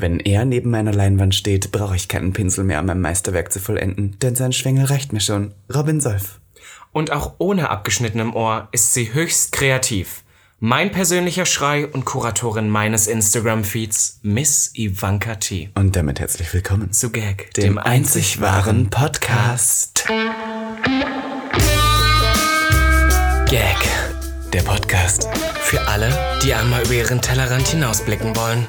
Wenn er neben meiner Leinwand steht, brauche ich keinen Pinsel mehr, um mein Meisterwerk zu vollenden, denn sein Schwengel reicht mir schon. Robin Solf. Und auch ohne abgeschnittenem Ohr ist sie höchst kreativ. Mein persönlicher Schrei und Kuratorin meines Instagram-Feeds, Miss Ivanka T. Und damit herzlich willkommen Zu Gag, dem einzig wahren Podcast. Gag. Der Podcast Für alle, die einmal über ihren Tellerrand hinausblicken wollen.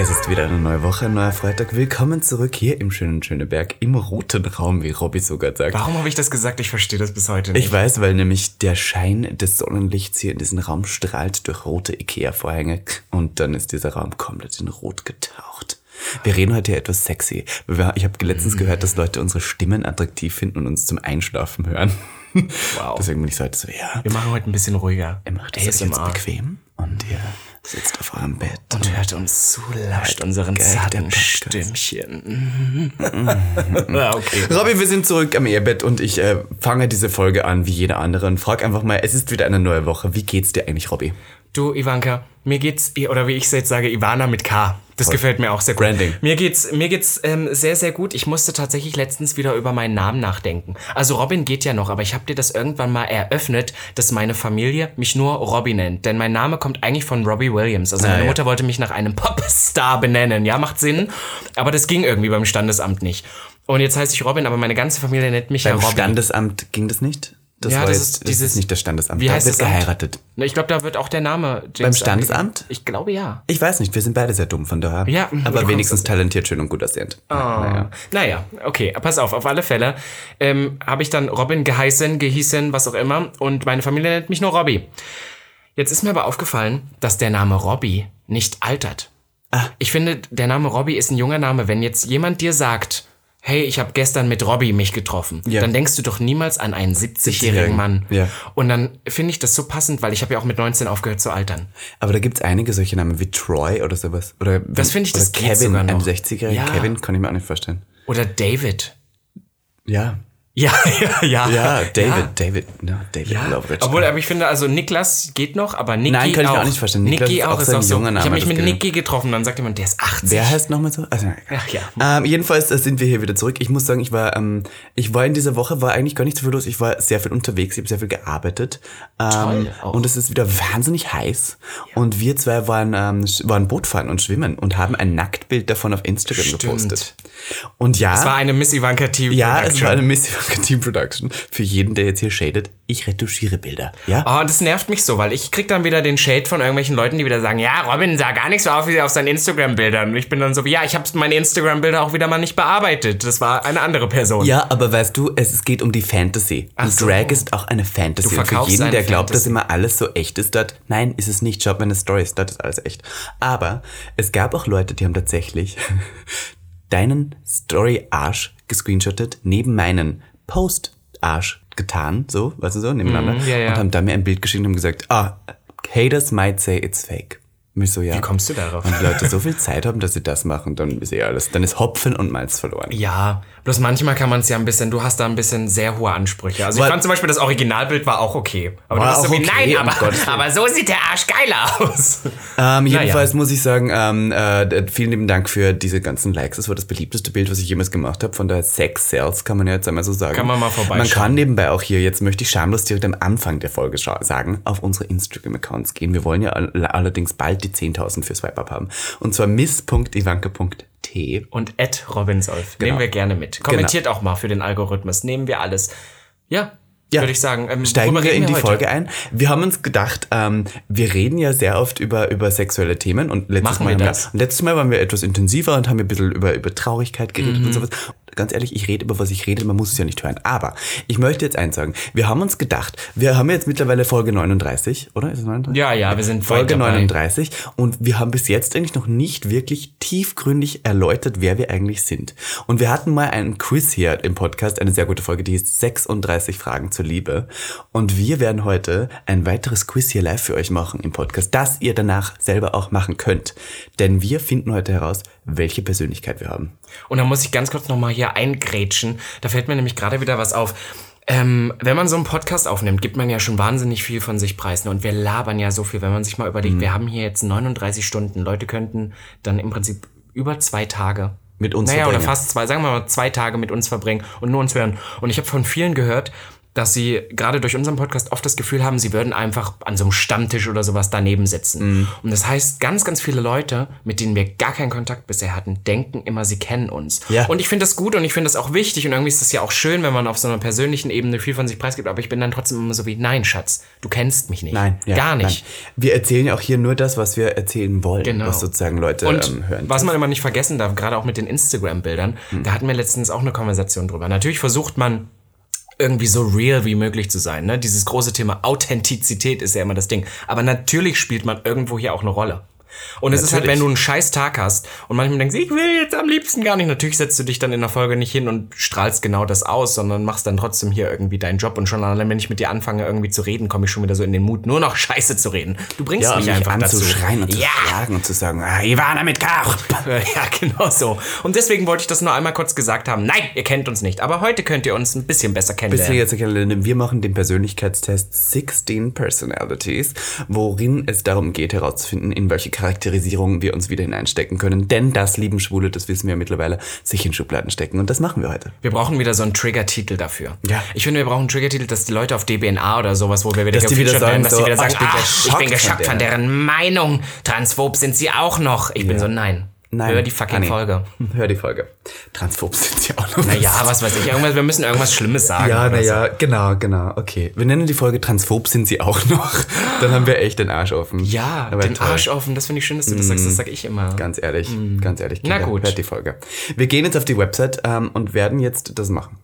Es ist wieder eine neue Woche, ein neuer Freitag. Willkommen zurück hier im schönen Schöneberg, im roten Raum, wie Robby sogar sagt. Warum habe ich das gesagt? Ich verstehe das bis heute nicht. Ich weiß, weil nämlich der Schein des Sonnenlichts hier in diesen Raum strahlt durch rote Ikea-Vorhänge und dann ist dieser Raum komplett in Rot getaucht. Wir reden heute hier etwas sexy. Ich habe letztens gehört, dass Leute unsere Stimmen attraktiv finden und uns zum Einschlafen hören. Wow. Deswegen bin ich so heute so, ja, Wir machen heute ein bisschen ruhiger. ihr macht es euch jetzt ASMR. bequem und ihr sitzt auf eurem Bett. Und hört uns zu, lauscht unseren zarten. Stimmchen. ja, okay. Robby, wir sind zurück am Ehebett und ich äh, fange diese Folge an wie jede andere und frag einfach mal, es ist wieder eine neue Woche. Wie geht's dir eigentlich, Robby? Du, Ivanka, mir geht's, oder wie ich es jetzt sage, Ivana mit K. Das gefällt mir auch sehr gut. Branding. Mir geht's, mir geht's ähm, sehr, sehr gut. Ich musste tatsächlich letztens wieder über meinen Namen nachdenken. Also Robin geht ja noch, aber ich habe dir das irgendwann mal eröffnet, dass meine Familie mich nur Robbie nennt. Denn mein Name kommt eigentlich von Robbie Williams. Also meine ja. Mutter wollte mich nach einem Popstar benennen. Ja, macht Sinn. Aber das ging irgendwie beim Standesamt nicht. Und jetzt heiße ich Robin, aber meine ganze Familie nennt mich Beim ja Robin. Standesamt ging das nicht? Das Ja, war das jetzt, ist dieses- ist nicht das Standesamt. Wie da heißt wird das Amt? geheiratet. Na, Ich glaube, da wird auch der Name James Beim Standesamt? Ich glaube ja. Ich weiß nicht, wir sind beide sehr dumm von daher. Ja, aber wenigstens talentiert, schön und gut aussehend. Naja. Naja, okay, pass auf, auf alle Fälle ähm, habe ich dann Robin geheißen, gehießen, was auch immer und meine Familie nennt mich nur Robby. Jetzt ist mir aber aufgefallen, dass der Name Robby nicht altert. Ah. Ich finde, der Name Robby ist ein junger Name. Wenn jetzt jemand dir sagt, hey, ich habe gestern mit Robby mich getroffen, Ja. dann denkst du doch niemals an einen 70-jährigen Mann. Ja. Und dann finde ich das so passend, weil ich habe ja auch mit 19 aufgehört zu altern. Aber da gibt's einige solche Namen wie Troy oder sowas. Oder Das finde ich, oder das Kevin, sogar ein noch. 60-jähriger Ja. Kevin, kann ich mir auch nicht vorstellen. Oder David. Ja. Ja, ja, ja. Ja, David, Ja. David, ja, David Loveridge. Obwohl, aber ich finde, also Niklas geht noch, aber Niki Nein, kann ich auch. mir auch nicht. Niklas Niki ist auch so ein so. junger Name, Ich habe mich mit Niki getroffen, dann sagt jemand, der ist 80. Wer heißt nochmal so? Also, Ach ja. Ähm, jedenfalls sind wir hier wieder zurück. Ich muss sagen, ich war, ähm, ich war in dieser Woche, war eigentlich gar nicht so viel los. Ich war sehr viel unterwegs, ich habe sehr viel gearbeitet. Ähm, Toll, auch. und es ist wieder wahnsinnig heiß. Und wir zwei waren, ähm, waren Bootfahren und schwimmen und haben ein Nacktbild davon auf Instagram Stimmt. gepostet. Und ja, Es war eine Miss Ivanka TV. ja, es war eine Miss Ivanka Team Production. Für jeden, der jetzt hier shadet, ich retuschiere Bilder. Ja? Oh, das nervt mich so, weil ich krieg dann wieder den Shade von irgendwelchen Leuten, die wieder sagen, ja, Robin sah gar nicht so aus wie auf seinen Instagram-Bildern. Und ich bin dann so, ja, ich habe meine Instagram-Bilder auch wieder mal nicht bearbeitet. Das war eine andere Person. Ja, aber weißt du, es, geht um die Fantasy. Und so. Drag ist auch eine Fantasy. Du Und für verkaufst jeden, der glaubt, dass Fantasy. immer alles so echt ist dort, nein, ist es nicht. Schaut meine Stories, dort ist alles echt. Aber es gab auch Leute, die haben tatsächlich deinen Story-Arsch gescreenshottet, neben meinen Post-Arsch getan, so, weißt du so, nebeneinander. Mhm, ja, ja. Und haben da mir ein Bild geschickt und haben gesagt, ah, haters might say it's fake. Und ich so, ja. Wie kommst du darauf? Und die Leute so viel Zeit haben, dass sie das machen, dann ist eh alles, dann ist Hopfen und Malz verloren. Ja, bloß manchmal kann man es ja ein bisschen, du hast da ein bisschen sehr hohe Ansprüche. Also ich fand zum Beispiel das Originalbild war auch okay. Aber War du bist so wie, okay, nein, aber, aber so sieht der Arsch geiler aus. Ähm, jedenfalls muss ich sagen, ähm, äh, vielen lieben Dank für diese ganzen Likes. Das war das beliebteste Bild, was ich jemals gemacht habe. Von der Sex Sales kann man ja jetzt einmal so sagen. Kann man mal vorbeischauen. Man kann nebenbei auch hier, jetzt möchte ich schamlos direkt am Anfang der Folge sagen, auf unsere Instagram-Accounts gehen. Wir wollen ja all allerdings bald die 10.000 für Swipe Up haben. Und zwar Und Ed Robinsolf. Genau. Nehmen wir gerne mit. Kommentiert auch mal für den Algorithmus. Nehmen wir alles. Ja, Ja. würde ich sagen. Ähm, Steigen wir in die heute? Folge ein. Wir haben uns gedacht, ähm, wir reden ja sehr oft über, über sexuelle Themen und letztes Machen Mal, wir das? Wir, letztes Mal waren wir etwas intensiver und haben ein bisschen über, über Traurigkeit geredet Mhm. und sowas. Ganz ehrlich, ich rede über was ich rede, man muss es ja nicht hören. Aber ich möchte jetzt eins sagen. Wir haben uns gedacht, wir haben jetzt mittlerweile Folge 39, oder? Ist es 39? Ja, ja, wir sind Folge weit dabei. 39 und wir haben bis jetzt eigentlich noch nicht wirklich tiefgründig erläutert, wer wir eigentlich sind. Und wir hatten mal einen Quiz hier im Podcast, eine sehr gute Folge, die hieß 36 Fragen zur Liebe. Und wir werden heute ein weiteres Quiz hier live für euch machen im Podcast, das ihr danach selber auch machen könnt. Denn wir finden heute heraus, welche Persönlichkeit wir haben. Und da muss ich ganz kurz nochmal hier eingrätschen. Da fällt mir nämlich gerade wieder was auf. Ähm, wenn man so einen Podcast aufnimmt, gibt man ja schon wahnsinnig viel von sich preis. ne? Und wir labern ja so viel, wenn man sich mal überlegt, wir haben hier jetzt 39 Stunden. Leute könnten dann im Prinzip über zwei Tage Mit uns naja, oder verbringen. fast zwei, sagen wir mal zwei Tage mit uns verbringen und nur uns hören. Und ich habe von vielen gehört, dass sie gerade durch unseren Podcast oft das Gefühl haben, sie würden einfach an so einem Stammtisch oder sowas daneben sitzen. Mhm. Und das heißt, ganz, ganz viele Leute, mit denen wir gar keinen Kontakt bisher hatten, denken immer, sie kennen uns. Ja. Und ich finde das gut und ich finde das auch wichtig und irgendwie ist das ja auch schön, wenn man auf so einer persönlichen Ebene viel von sich preisgibt. Aber ich bin dann trotzdem immer so wie, nein, Schatz, du kennst mich nicht. Nein, ja, Gar nicht. Nein. Wir erzählen ja auch hier nur das, was wir erzählen wollen, Genau. was sozusagen Leute Und ähm, hören. was man immer nicht vergessen darf, gerade auch mit den Instagram-Bildern, Hm. da hatten wir letztens auch eine Konversation drüber. Natürlich versucht man irgendwie so real wie möglich zu sein. Ne? Dieses große Thema Authentizität ist ja immer das Ding. Aber natürlich spielt man irgendwo hier auch eine Rolle. Und es ist halt, wenn du einen scheiß Tag hast und manchmal denkst, ich will jetzt am liebsten gar nicht. Natürlich setzt du dich dann in der Folge nicht hin und strahlst genau das aus, sondern machst dann trotzdem hier irgendwie deinen Job. Und schon allein, wenn ich mit dir anfange, irgendwie zu reden, komme ich schon wieder so in den Mut, nur noch Scheiße zu reden. Du bringst ja, mich mich einfach dazu. anzuschreien und zu ja, fragen und zu sagen, ah, Ivana mit Karp. ja, genau so. Und deswegen wollte ich das nur einmal kurz gesagt haben. Nein, ihr kennt uns nicht. Aber heute könnt ihr uns ein bisschen besser Bisschen kennenlernen. jetzt erklären, wir machen den Persönlichkeitstest 16 Personalities, worin es darum geht herauszufinden, in welche Charakterisierung wir uns wieder hineinstecken können. Denn das lieben Schwule, das wissen wir mittlerweile, sich in Schubladen stecken. Und das machen wir heute. Wir brauchen wieder so einen Trigger-Titel dafür. Ja. Ich finde, wir brauchen einen Trigger-Titel, dass die Leute auf DBNA oder sowas, wo wir wieder Dass wieder sagen werden, dass so, die wieder "Ah, sagen, ich bin ah, geschockt ich bin von geschockt von der." deren Meinung. Transphob sind sie auch noch. Ich bin so, nein. Nein. Hör die fucking Ah, nee. Folge. Hör die Folge. Transphob sind sie auch noch. Naja, was weiß ich. Irgendwas, wir müssen irgendwas Schlimmes sagen. Ja, naja, genau, genau. Okay. Wir nennen die Folge Transphob sind sie auch noch. Dann haben wir echt den Arsch offen. So. Ja, Aber den toll. Mm. Arsch offen. Das finde ich schön, dass du das sagst. Das sag ich immer. Ganz ehrlich, ganz ehrlich. Na Kinder, gut. Hört die Folge. Wir gehen jetzt auf die Website ähm, und werden jetzt das machen.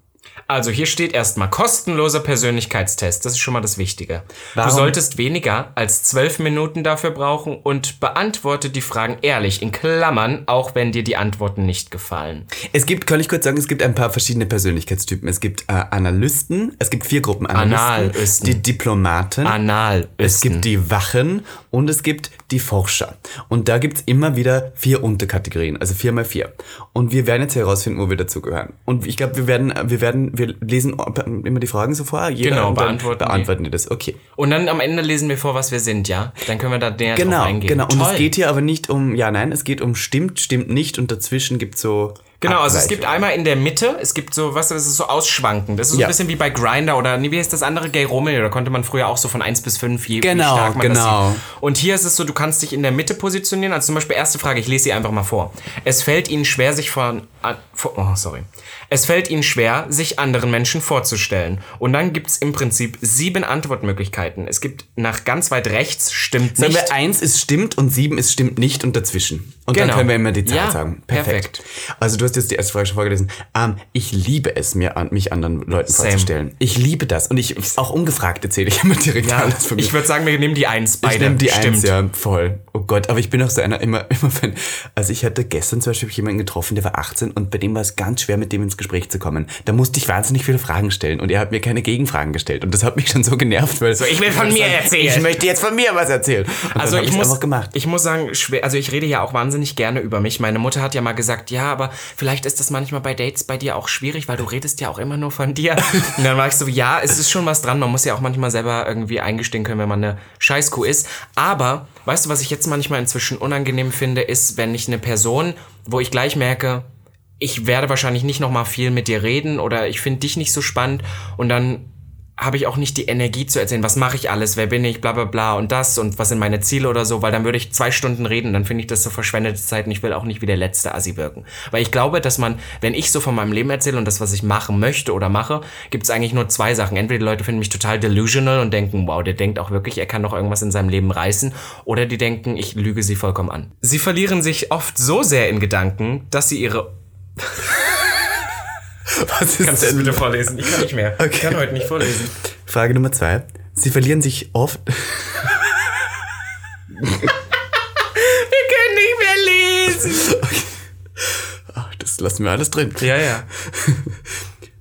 Also hier steht erstmal kostenloser Persönlichkeitstest. Das ist schon mal das Wichtige. Warum? Du solltest weniger als zwölf Minuten dafür brauchen und beantworte die Fragen ehrlich, in Klammern, auch wenn dir die Antworten nicht gefallen. Es gibt, kann ich kurz sagen, es gibt ein paar verschiedene Persönlichkeitstypen. Es gibt äh, Analysten, es gibt vier Gruppen Analysten. Analysten. Die Diplomaten. Anal Es gibt die Wachen und es gibt die Forscher. Und da gibt's immer wieder vier Unterkategorien, also vier mal vier. Und wir werden jetzt herausfinden, wo wir dazugehören. Und ich glaube, wir werden, wir werden, wir lesen immer die Fragen so vor. Jeder, Genau, und beantworten beantworten die das. Okay. Und dann am Ende lesen wir vor, was wir sind, ja? Dann können wir da näher drauf Genau, eingehen. genau. Und Toll. es geht hier aber nicht um ja, nein, es geht um stimmt, stimmt nicht und dazwischen gibt's so. Genau, also es gibt einmal in der Mitte, es gibt so, was, das ist so ausschwankend. Das ist so Ja. ein bisschen wie bei Grinder oder, nee, wie heißt das andere, Gay Romeo, da konnte man früher auch so von 1 bis 5, je Genau, wie stark man genau. das sieht. Und hier ist es so, du kannst dich in der Mitte positionieren. Also zum Beispiel erste Frage, ich lese sie einfach mal vor. Es fällt ihnen schwer, sich von, oh, sorry. Es fällt ihnen schwer, sich anderen Menschen vorzustellen. Und dann gibt's im Prinzip sieben Antwortmöglichkeiten. Es gibt nach ganz weit rechts, stimmt Sagen nicht. wir eins ist stimmt und sieben ist stimmt nicht und dazwischen. Und dann Genau. können wir immer die Zahl Ja, sagen. perfekt. Also du hast jetzt die erste Frage schon vorgelesen. Ähm, ich liebe es, mir an, mich anderen Leuten Same. vorzustellen. Ich liebe das. Und ich auch ungefragt erzähle ich immer direkt ja, alles von mir. ich würde sagen, wir nehmen die Eins, beide. Ich nehme die stimmt. Eins, ja, voll. Oh Gott, aber ich bin auch so einer, immer, immer wenn, also ich hatte gestern zum Beispiel jemanden getroffen, der war 18 und bei dem war es ganz schwer, mit dem ins Gespräch zu kommen. Da musste ich wahnsinnig viele Fragen stellen und er hat mir keine Gegenfragen gestellt und das hat mich schon so genervt, weil so, ich will von mir erzählen. Ich möchte jetzt von mir was erzählen. Und Also ich muss, gemacht. ich muss sagen, schwer, also ich rede ja auch wahnsinnig gerne über mich. Meine Mutter hat ja mal gesagt, ja, aber vielleicht ist das manchmal bei Dates bei dir auch schwierig, weil du redest ja auch immer nur von dir. Und dann war ich so, ja, es ist schon was dran. Man muss ja auch manchmal selber irgendwie eingestehen können, wenn man eine Scheißkuh ist. Aber, weißt du, was ich jetzt manchmal inzwischen unangenehm finde, ist, wenn ich eine Person, wo ich gleich merke, ich werde wahrscheinlich nicht noch mal viel mit dir reden oder ich finde dich nicht so spannend und dann habe ich auch nicht die Energie zu erzählen, was mache ich alles, wer bin ich, bla bla bla und das und was sind meine Ziele oder so, weil dann würde ich zwei Stunden reden, dann finde ich das so verschwendete Zeit und ich will auch nicht wie der letzte Assi wirken. Weil ich glaube, dass man, wenn ich so von meinem Leben erzähle und das, was ich machen möchte oder mache, gibt es eigentlich nur zwei Sachen. Entweder die Leute finden mich total delusional und denken, wow, der denkt auch wirklich, er kann noch irgendwas in seinem Leben reißen, oder die denken, ich lüge sie vollkommen an. Sie verlieren sich oft so sehr in Gedanken, dass sie ihre Was ist Kannst du es denn? bitte vorlesen? Ich kann nicht mehr. Ich kann heute nicht vorlesen. Frage Nummer zwei. Sie verlieren sich oft. Wir können nicht mehr lesen. Ach, das lassen wir alles drin. Ja, ja.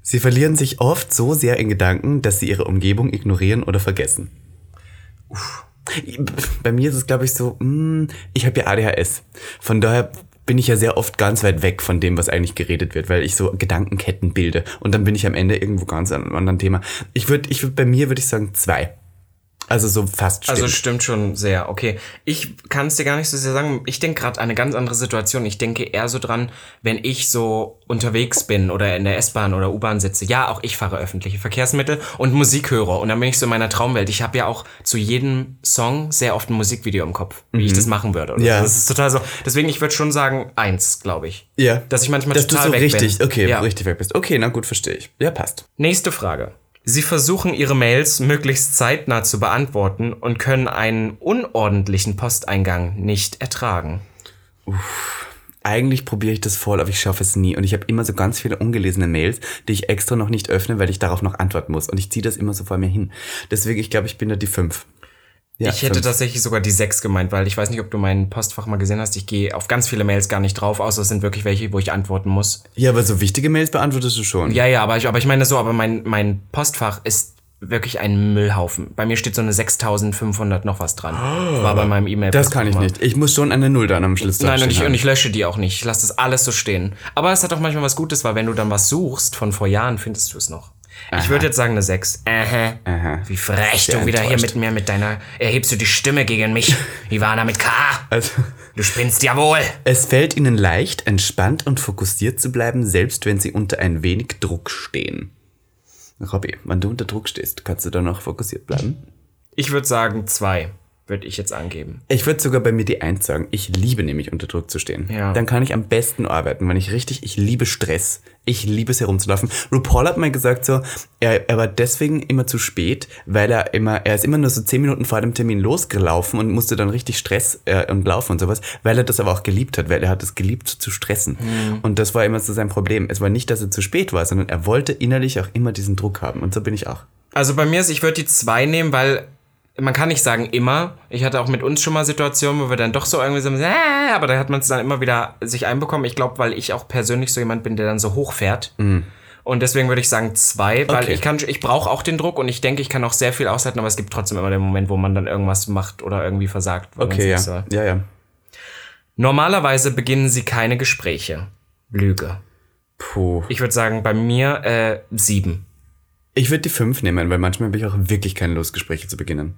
Sie verlieren sich oft so sehr in Gedanken, dass sie ihre Umgebung ignorieren oder vergessen. Bei mir ist es, glaube ich, so, mm, ich habe ja ADHS. Von daher bin ich ja sehr oft ganz weit weg von dem, was eigentlich geredet wird, weil ich so Gedankenketten bilde. Und dann bin ich am Ende irgendwo ganz an einem anderen Thema. Ich würde, ich würd, bei mir würde ich sagen zwei. Also so fast stimmt. Also stimmt schon sehr. Okay, ich kann es dir gar nicht so sehr sagen. Ich denke gerade an eine ganz andere Situation. Ich denke eher so dran, wenn ich so unterwegs bin oder in der S-Bahn oder U-Bahn sitze. Ja, auch ich fahre öffentliche Verkehrsmittel und Musik höre. Und dann bin ich so in meiner Traumwelt. Ich habe ja auch zu jedem Song sehr oft ein Musikvideo im Kopf, wie ich das machen würde. Ja. so. Das ist total so. Deswegen, ich würde schon sagen eins, glaube ich. ja. Dass ich manchmal Dass du total so weg richtig, bin. okay, Ja. richtig weg bist. Okay, na gut, verstehe ich. Ja, passt. Nächste Frage. Sie versuchen ihre Mails möglichst zeitnah zu beantworten und können einen unordentlichen Posteingang nicht ertragen. Eigentlich probiere ich das voll, aber ich schaffe es nie. Und ich habe immer so ganz viele ungelesene Mails, die ich extra noch nicht öffne, weil ich darauf noch antworten muss. Und ich ziehe das immer so vor mir hin. Deswegen, ich glaube, ich bin da die fünf. Ja, ich hätte fünf. tatsächlich sogar die sechs gemeint, weil ich weiß nicht, ob du mein Postfach mal gesehen hast. Ich gehe auf ganz viele Mails gar nicht drauf, außer es sind wirklich welche, wo ich antworten muss. Ja, aber so wichtige Mails beantwortest du schon. Ja, ja, aber ich, aber ich meine so, aber mein, mein Postfach ist wirklich ein Müllhaufen. Bei mir steht so eine 6500 noch was dran. War bei meinem e mail Das kann ich nicht. Ich muss schon eine Null dann am Schluss Nein, und ich, und ich lösche die auch nicht. Ich lasse das alles so stehen. Aber es hat auch manchmal was Gutes, weil wenn du dann was suchst von vor Jahren, findest du es noch. Ich würde jetzt sagen eine 6. Aha. Aha. Wie frech Sehr du wieder hier enttäuscht. mit mir mit deiner. Erhebst du die Stimme gegen mich? Ivana mit K. Also, Du spinnst ja wohl. es fällt ihnen leicht, entspannt und fokussiert zu bleiben, selbst wenn sie unter ein wenig Druck stehen. Robby, wenn du unter Druck stehst, kannst du dann noch fokussiert bleiben? Ich würde sagen 2. Würde ich jetzt angeben. Ich würde sogar bei mir die Eins sagen. Ich liebe nämlich unter Druck zu stehen. Ja. Dann kann ich am besten arbeiten, wenn ich richtig, ich liebe Stress. Ich liebe es herumzulaufen. RuPaul hat mal gesagt so, er, er war deswegen immer zu spät, weil er immer, er ist immer nur so zehn Minuten vor dem Termin losgelaufen und musste dann richtig Stress äh, und laufen und sowas, weil er das aber auch geliebt hat, weil er hat es geliebt zu stressen. Mhm. Und das war immer so sein Problem. Es war nicht, dass er zu spät war, sondern er wollte innerlich auch immer diesen Druck haben. Und so bin ich auch. Also bei mir ist, ich würde die 2 nehmen, weil man kann nicht sagen immer. Ich hatte auch mit uns schon mal Situationen, wo wir dann doch so irgendwie so, äh, aber da hat man es dann immer wieder sich einbekommen. Ich glaube, weil ich auch persönlich so jemand bin, der dann so hochfährt. Und deswegen würde ich sagen zwei, weil Mhm. Okay. ich kann, ich brauche auch den Druck und ich denke, ich kann auch sehr viel aushalten, aber es gibt trotzdem immer den Moment, wo man dann irgendwas macht oder irgendwie versagt. Okay, ja. soll. Ja, ja. Normalerweise beginnen sie keine Gespräche. Lüge. Puh. Ich würde sagen, bei mir äh, sieben. Ich würde die fünf nehmen, weil manchmal habe ich auch wirklich keine Lust, Gespräche zu beginnen.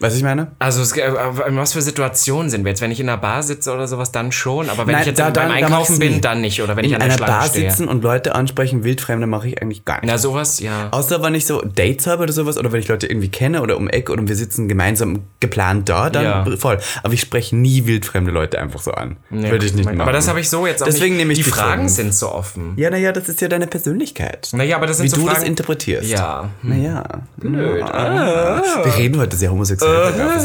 Weißt du, ich meine? Also es, äh, in was für Situationen sind wir jetzt? Wenn ich in einer Bar sitze oder sowas, dann schon. Aber wenn Nein, ich jetzt da- beim dann- Einkaufen bin, dann nicht. Oder wenn In ich an der einer Schlange Bar stehe. sitzen und Leute ansprechen, Wildfremde mache ich eigentlich gar nicht. Na sowas, ja. Außer wenn ich so Dates habe oder sowas, oder wenn ich Leute irgendwie kenne oder um Eck oder wir sitzen gemeinsam geplant da, dann Ja. voll. Aber ich spreche nie wildfremde Leute einfach so an. Ja, Würde ich nicht machen. Aber das habe ich so jetzt auch Deswegen nicht. nehme ich die die Fragen fünf. sind so offen. Ja, naja, das ist ja deine Persönlichkeit. Naja, aber das sind Wie so du Fragen. das interpretierst. ja. Naja. Blöd. Ah. Wir reden heute sehr homosexuell.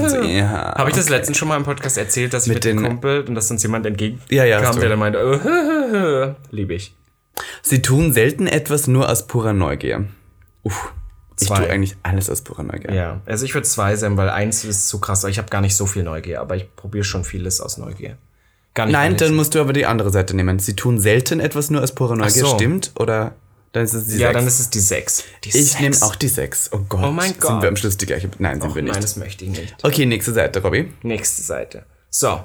So, ja. Habe ich das letztens schon mal im Podcast erzählt, dass ich mit, Mit dem Kumpel und dass uns jemand entgegen Ja, ja, der dann meinte, äh, liebe ich. Sie tun selten etwas nur aus purer Neugier. Uff. Ich Zwei. tue eigentlich alles aus purer Neugier. Ja, also ich würde zwei sein, weil eins ist zu krass. Ich habe gar nicht so viel Neugier, aber ich probiere schon vieles aus Neugier. Gar nicht. Nein, dann ich, musst du aber die andere Seite nehmen. Sie tun selten etwas nur aus purer Neugier, so. stimmt? Oder dann ist es die Ja, sechs? dann ist es die sechs. Die Ich nehme auch die sechs. Oh Gott. Oh mein Sind Gott. wir am Schluss die gleiche? Nein, sind wir nicht. Nein, das möchte ich nicht. Okay, nächste Seite, Robby. Nächste Seite. So.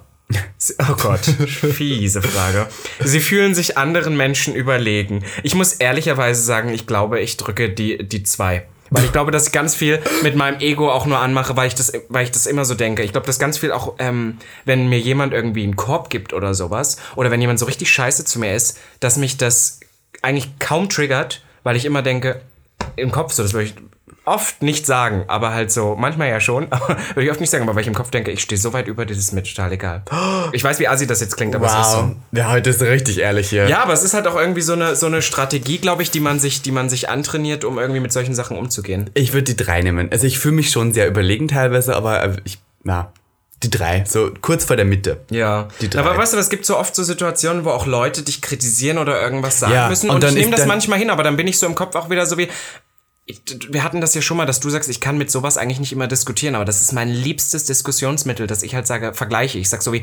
Oh Gott, fiese Frage. Sie fühlen sich anderen Menschen überlegen. Ich muss ehrlicherweise sagen, ich glaube, ich drücke die, die zwei. Weil ich glaube, dass ich ganz viel mit meinem Ego auch nur anmache, weil ich das, weil ich das immer so denke. Ich glaube, dass ganz viel auch, ähm, wenn mir jemand irgendwie einen Korb gibt oder sowas, oder wenn jemand so richtig scheiße zu mir ist, dass mich das eigentlich kaum triggert, weil ich immer denke, im Kopf so, das würde ich oft nicht sagen, aber halt so, manchmal ja schon, aber würde ich oft nicht sagen, aber weil ich im Kopf denke, ich stehe so weit über ist mir total egal. Ich weiß, wie assi das jetzt klingt, aber es ist so. Ja, heute ist richtig ehrlich hier. Ja, aber es ist halt auch irgendwie so eine, so eine Strategie, glaube ich, die man, sich, die man sich antrainiert, um irgendwie mit solchen Sachen umzugehen. Ich würde die drei nehmen. Also ich fühle mich schon sehr überlegen teilweise, aber äh, ich, na, Die drei, so kurz vor der Mitte. Ja. Die drei. Aber weißt du, es gibt so oft so Situationen, wo auch Leute dich kritisieren oder irgendwas sagen Ja, müssen. und Und, dann ich nehme das manchmal hin, aber dann bin ich so im Kopf auch wieder so wie. Wir hatten das ja schon mal, dass du sagst, ich kann mit sowas eigentlich nicht immer diskutieren, aber das ist mein liebstes Diskussionsmittel, dass ich halt sage, vergleiche. Ich sag so wie,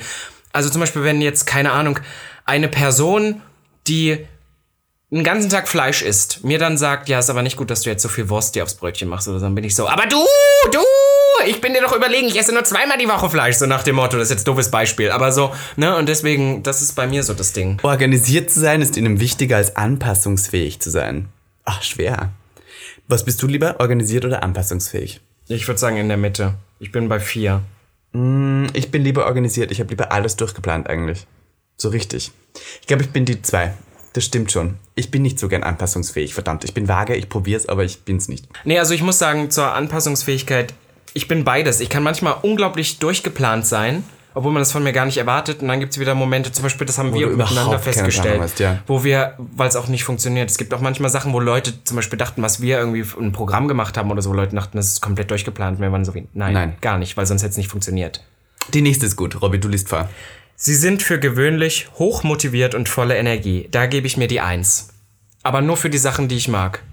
also zum Beispiel, wenn jetzt, keine Ahnung, eine Person, die einen ganzen Tag Fleisch isst, mir dann sagt, ja, ist aber nicht gut, dass du jetzt so viel Wurst dir aufs Brötchen machst oder so, dann bin ich so, aber du, du, ich bin dir doch überlegen, ich esse nur zweimal die Woche Fleisch, so nach dem Motto, das ist jetzt ein doofes Beispiel, aber so, ne, und deswegen, das ist bei mir so das Ding. Organisiert zu sein ist ihnen wichtiger als anpassungsfähig zu sein. Ach, schwer. Was bist du lieber, organisiert oder anpassungsfähig? Ich würde sagen in der Mitte. Ich bin bei vier. Ich bin lieber organisiert. Ich habe lieber alles durchgeplant eigentlich. So richtig. Ich glaube, ich bin die zwei. Das stimmt schon. Ich bin nicht so gern anpassungsfähig. Verdammt, ich bin vage, ich probier's, aber ich bin's nicht. Nee, also ich muss sagen, zur Anpassungsfähigkeit, ich bin beides. Ich kann manchmal unglaublich durchgeplant sein, obwohl man das von mir gar nicht erwartet. Und dann gibt's wieder Momente, zum Beispiel, das haben wir du miteinander festgestellt, hast, ja. wo wir, weil es auch nicht funktioniert. Es gibt auch manchmal Sachen, wo Leute zum Beispiel dachten, was wir irgendwie für ein Programm gemacht haben oder so, Leute dachten, das ist komplett durchgeplant. Wir waren so wie, nein, Nein. gar nicht, weil sonst hätte es nicht funktioniert. Die nächste ist gut. Robby, du liest vor. Sie sind für gewöhnlich hoch motiviert und voller Energie. Da gebe ich mir die Eins. Aber nur für die Sachen, die ich mag.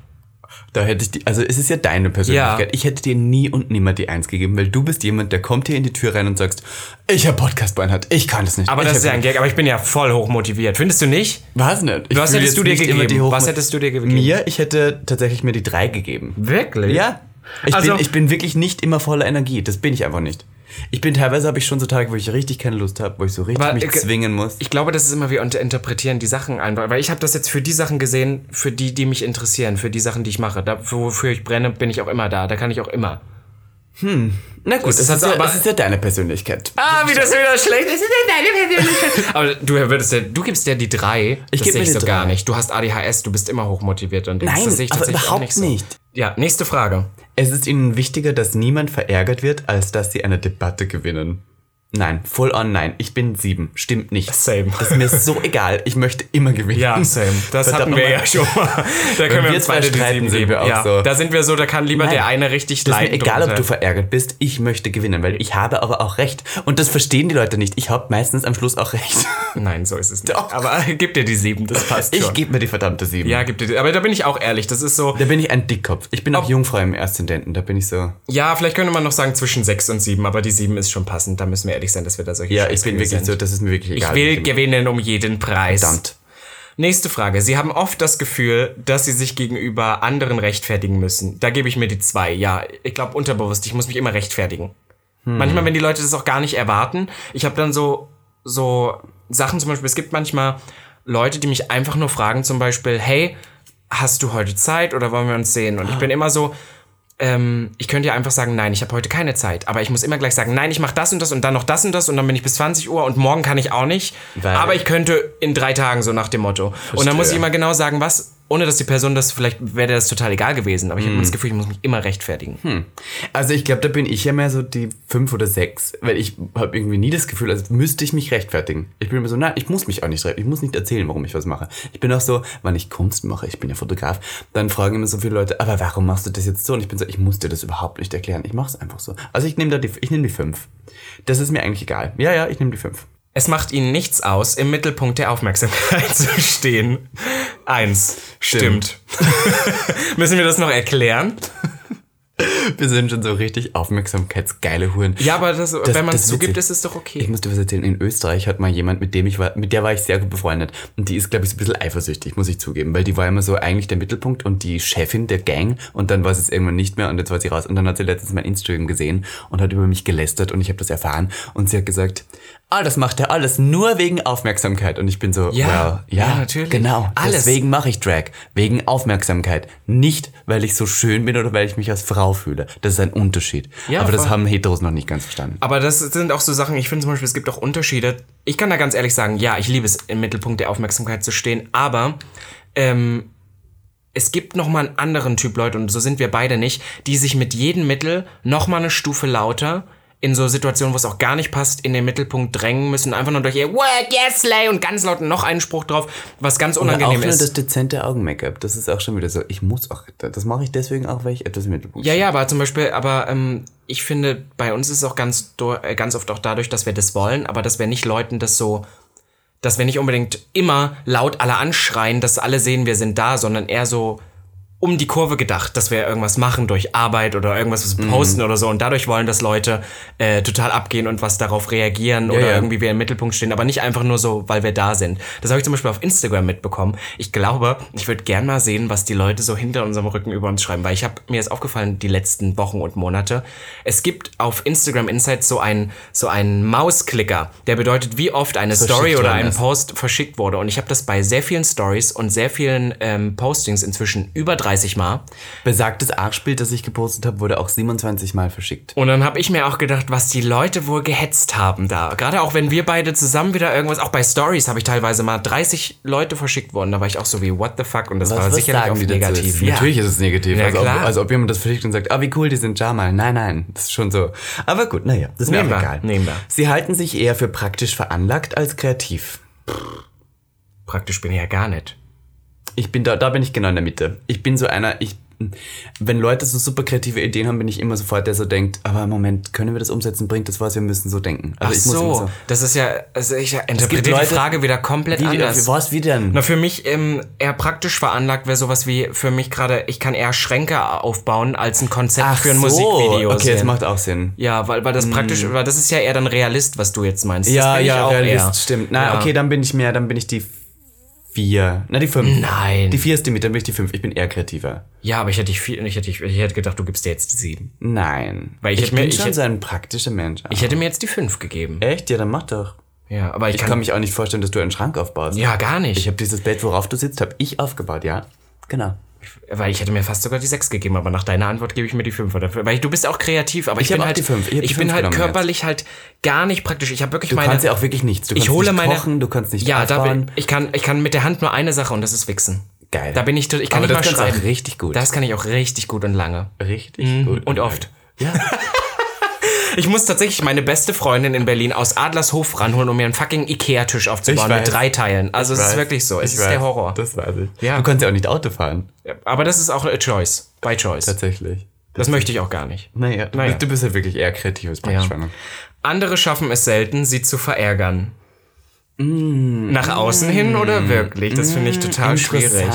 Da hätte ich die, also es ist ja deine Persönlichkeit. Ja. Ich hätte dir nie und nimmer die Eins gegeben, weil du bist jemand, der kommt hier in die Tür rein und sagst, ich habe Podcast-Beinhardt, ich kann das nicht. Aber ich das ist ja ein Gag, aber ich bin ja voll hoch motiviert. Findest du nicht? Was nicht? Ich Was hättest du dir gegeben? Was hättest du dir gegeben? Mir, ich hätte tatsächlich mir die drei gegeben. Wirklich? Ja. Ich, Also- bin, ich bin wirklich nicht immer voller Energie. Das bin ich einfach nicht. Ich bin teilweise habe ich schon so Tage, wo ich richtig keine Lust habe, wo ich so richtig Aber, mich äh, zwingen muss. Ich glaube, das ist immer, wir interpretieren die Sachen einfach. Weil ich habe das jetzt für die Sachen gesehen, für die, die mich interessieren, für die Sachen, die ich mache. Da, wofür ich brenne, bin ich auch immer da. Da kann ich auch immer. Na gut, das, ist ist, so, ja, aber- das ist ja deine Persönlichkeit. Ah, wie das wieder schlecht ist. deine Persönlichkeit. Aber du würdest ja, du gibst ja die drei. Ich das sehe ich so gar drei. nicht. Du hast ADHS, du bist immer hochmotiviert und Nein, das sehe ich aber tatsächlich überhaupt nicht, so. nicht. Ja, nächste Frage. Es ist ihnen wichtiger, dass niemand verärgert wird, als dass sie eine Debatte gewinnen. Nein, full on nein. Ich bin sieben. Stimmt nicht. Same. Das ist mir so egal. Ich möchte immer gewinnen. Ja, same. Das Verdammt hatten wir ja schon mal. Da können wir wir uns zwei beide die streiten, geben. wir auch ja, so. Da sind wir so, da kann lieber Nein, der eine richtig Das ist mir leiden egal, ob du verärgert bist. Ich möchte gewinnen, weil ich habe aber auch recht. Und das verstehen die Leute nicht. Ich habe meistens am Schluss auch recht. Nein, so ist es nicht. Doch. Aber gib dir die sieben, das passt Ich gebe mir die verdammte sieben. ja, gib dir die. Aber da bin ich auch ehrlich. Das ist so. Da bin ich ein Dickkopf. Ich bin auch Jungfrau im Aszendenten. Da bin ich so. Ja, vielleicht könnte man noch sagen zwischen sechs und sieben, aber die sieben ist schon passend. Da müssen wir ehrlich sein, dass wir da solche Ja, ich bin wirklich sind. so, das ist mir wirklich Ich egal. will wie gewinnen um jeden Preis. Verdammt. Nächste Frage. Sie haben oft das Gefühl, dass Sie sich gegenüber anderen rechtfertigen müssen. Da gebe ich mir die zwei. Ja, ich glaube unterbewusst, ich muss mich immer rechtfertigen. Hm. Manchmal, wenn die Leute das auch gar nicht erwarten. Ich habe dann so, so Sachen zum Beispiel, es gibt manchmal Leute, die mich einfach nur fragen, zum Beispiel, hey, hast du heute Zeit oder wollen wir uns sehen? Und ich bin immer so, ähm, ich könnte ja einfach sagen, nein, ich habe heute keine Zeit. Aber ich muss immer gleich sagen, nein, ich mache das und das und dann noch das und das und dann bin ich bis 20 Uhr und morgen kann ich auch nicht. Weil- aber ich könnte in drei Tagen so nach dem Motto. Und dann muss ich immer genau sagen, was, ohne dass die Person das, vielleicht wäre das total egal gewesen. Aber ich habe Hm. immer das Gefühl, ich muss mich immer rechtfertigen. Also ich glaube, da bin ich ja mehr so die fünf oder sechs, weil ich habe irgendwie nie das Gefühl, als müsste ich mich rechtfertigen. Ich bin immer so, nein, ich muss mich auch nicht rechtfertigen. Ich muss nicht erzählen, warum ich was mache. Ich bin auch so, wenn ich Kunst mache, ich bin ja Fotograf, dann fragen immer so viele Leute, aber warum machst du das jetzt so? Und ich bin so, ich muss dir das überhaupt nicht erklären. Ich mache es einfach so. Also ich nehme da die, ich nehme die fünf. Das ist mir eigentlich egal. Ja, ja, ich nehme die fünf. Es macht ihnen nichts aus, im Mittelpunkt der Aufmerksamkeit zu stehen. Eins. Stimmt. Müssen wir das noch erklären? Wir sind schon so richtig aufmerksamkeitsgeile Huren. Ja, aber das, wenn man das es zugibt, ist es doch okay. Ich muss dir was erzählen. In Österreich hat mal jemand, mit dem ich war, mit der war ich sehr gut befreundet. Und die ist, glaube ich, so ein bisschen eifersüchtig, muss ich zugeben. Weil die war immer so eigentlich der Mittelpunkt und die Chefin der Gang. Und dann war sie es irgendwann nicht mehr und jetzt war sie raus. Und dann hat sie letztens mein Instagram gesehen und hat über mich gelästert und ich habe das erfahren. Und sie hat gesagt, ah, das macht er alles nur wegen Aufmerksamkeit. Und ich bin so, Ja, well, ja, ja, natürlich. Genau. Alles. Deswegen mache ich Drag. Wegen Aufmerksamkeit. Nicht, weil ich so schön bin oder weil ich mich als Frau fühle. Das ist ein Unterschied. Ja, Aber das haben Heteros noch nicht ganz verstanden. Aber das sind auch so Sachen, ich finde zum Beispiel, es gibt auch Unterschiede. Ich kann da ganz ehrlich sagen, ja, ich liebe es, im Mittelpunkt der Aufmerksamkeit zu stehen, aber ähm, es gibt noch mal einen anderen Typ Leute, und so sind wir beide nicht, die sich mit jedem Mittel noch mal eine Stufe lauter in so Situationen, wo es auch gar nicht passt, in den Mittelpunkt drängen müssen, einfach nur durch ihr Work, yes, Slay und ganz laut noch einen Spruch drauf, was ganz Oder unangenehm auch nur ist. das dezente Augen-Make-up. Das ist auch schon wieder so. Ich muss auch. Das mache ich deswegen auch, weil ich etwas im Mittelpunkt Ja, ja, aber zum Beispiel, aber ähm, ich finde, bei uns ist es auch ganz, äh, ganz oft auch dadurch, dass wir das wollen, aber dass wir nicht Leuten das so, dass wir nicht unbedingt immer laut alle anschreien, dass alle sehen, wir sind da, sondern eher so um die Kurve gedacht, dass wir irgendwas machen durch Arbeit oder irgendwas was Mhm. posten oder so und dadurch wollen, dass Leute äh, total abgehen und was darauf reagieren oder ja. irgendwie wir im Mittelpunkt stehen, aber nicht einfach nur so, weil wir da sind. Das habe ich zum Beispiel auf Instagram mitbekommen. Ich glaube, ich würde gern mal sehen, was die Leute so hinter unserem Rücken über uns schreiben, weil ich habe mir ist aufgefallen die letzten Wochen und Monate. Es gibt auf Instagram Insights so einen so einen Mausklicker, der bedeutet, wie oft eine Story Verschickt oder worden ein. Post verschickt wurde. Und ich habe das bei sehr vielen Stories und sehr vielen ähm, Postings inzwischen über 30 Mal. Besagtes Arschbild, das ich gepostet habe, wurde auch 27 Mal verschickt. Und dann habe ich mir auch gedacht, was die Leute wohl gehetzt haben da. Gerade auch wenn wir beide zusammen wieder irgendwas, auch bei Stories habe ich teilweise mal 30 Leute verschickt worden. Da war ich auch so wie, what the fuck? Und das war sicherlich auch negativ. Ja. Natürlich ist es negativ. Ja, also, ob, also ob jemand das verschickt und sagt, ah, wie cool, die sind Jamal. Nein, nein, das ist schon so. Aber gut, naja, das ist mir auch egal. nehmen wir. Sie halten sich eher für praktisch veranlagt als kreativ. Praktisch bin ich ja gar nicht. Ich bin da, da bin ich genau in der Mitte. Ich bin so einer, ich, wenn Leute so super kreative Ideen haben, bin ich immer sofort der so denkt, aber Moment, können wir das umsetzen? Bringt das was? Wir müssen so denken. Also Ach immer so, das ist ja, also ich interpretiere die Leute, Frage wieder komplett Wie, anders. was, wie denn? Na, für mich ähm, eher praktisch veranlagt wäre sowas wie, für mich gerade, ich kann eher Schränke aufbauen als ein Konzept für ein Musikvideo. Okay, das sehen. macht auch Sinn. Ja, weil, weil das praktisch, weil das ist ja eher dann Realist, was du jetzt meinst. Das Ja, ja, Realist, eher. stimmt. Na, Ja. okay, dann bin ich mehr, dann bin ich die vier. Na, die fünf. Nein. Die vier ist die Mitte, dann bin ich die fünf. Ich bin eher kreativer. Ja, aber ich hätte, dich viel, ich, hätte, ich hätte gedacht, du gibst dir jetzt die sieben. Nein. Weil ich ich hätte mir- bin ich schon hätte- so ein praktischer Mensch. Ich hätte mir jetzt die fünf gegeben. Echt? Ja, dann mach doch. Ja, aber ich, Ich kann, kann mich auch nicht vorstellen, dass du einen Schrank aufbaust. Ja, gar nicht. Ich habe dieses Bett, worauf du sitzt, habe ich aufgebaut, ja. Genau. Weil ich hätte mir fast sogar die sechs gegeben, aber nach deiner Antwort gebe ich mir die fünf dafür. Weil du bist auch kreativ, aber ich, Ich bin halt. Ich ich bin halt körperlich halt gar nicht praktisch. Ich habe wirklich Du meine. kannst ja auch wirklich nichts. Du ich hole nicht meine. kochen, du kannst nicht ja, da bin, ich kann, ich kann mit der Hand nur eine Sache und das ist wichsen. Geil. Da bin ich, ich kann Aber nicht das mal du auch schreiben. richtig gut. Das kann ich auch richtig gut und lange. Richtig gut. Und oft. Ja. Ich muss tatsächlich meine beste Freundin in Berlin aus Adlershof ranholen, um mir einen fucking Ikea-Tisch aufzubauen mit drei Teilen. Also es ist wirklich so. Es Ich ist weiß. der Horror. Das weiß ich. Ja. Du kannst ja auch nicht Auto fahren. Aber das ist auch a choice. By choice. Tatsächlich. Das möchte ich auch gar nicht. Naja, du, Naja. Bist, du bist ja wirklich eher kreativ als praktisch veranlagt. Andere schaffen es selten, sie zu verärgern. Nach außen hin oder wirklich? Das finde ich total schwierig.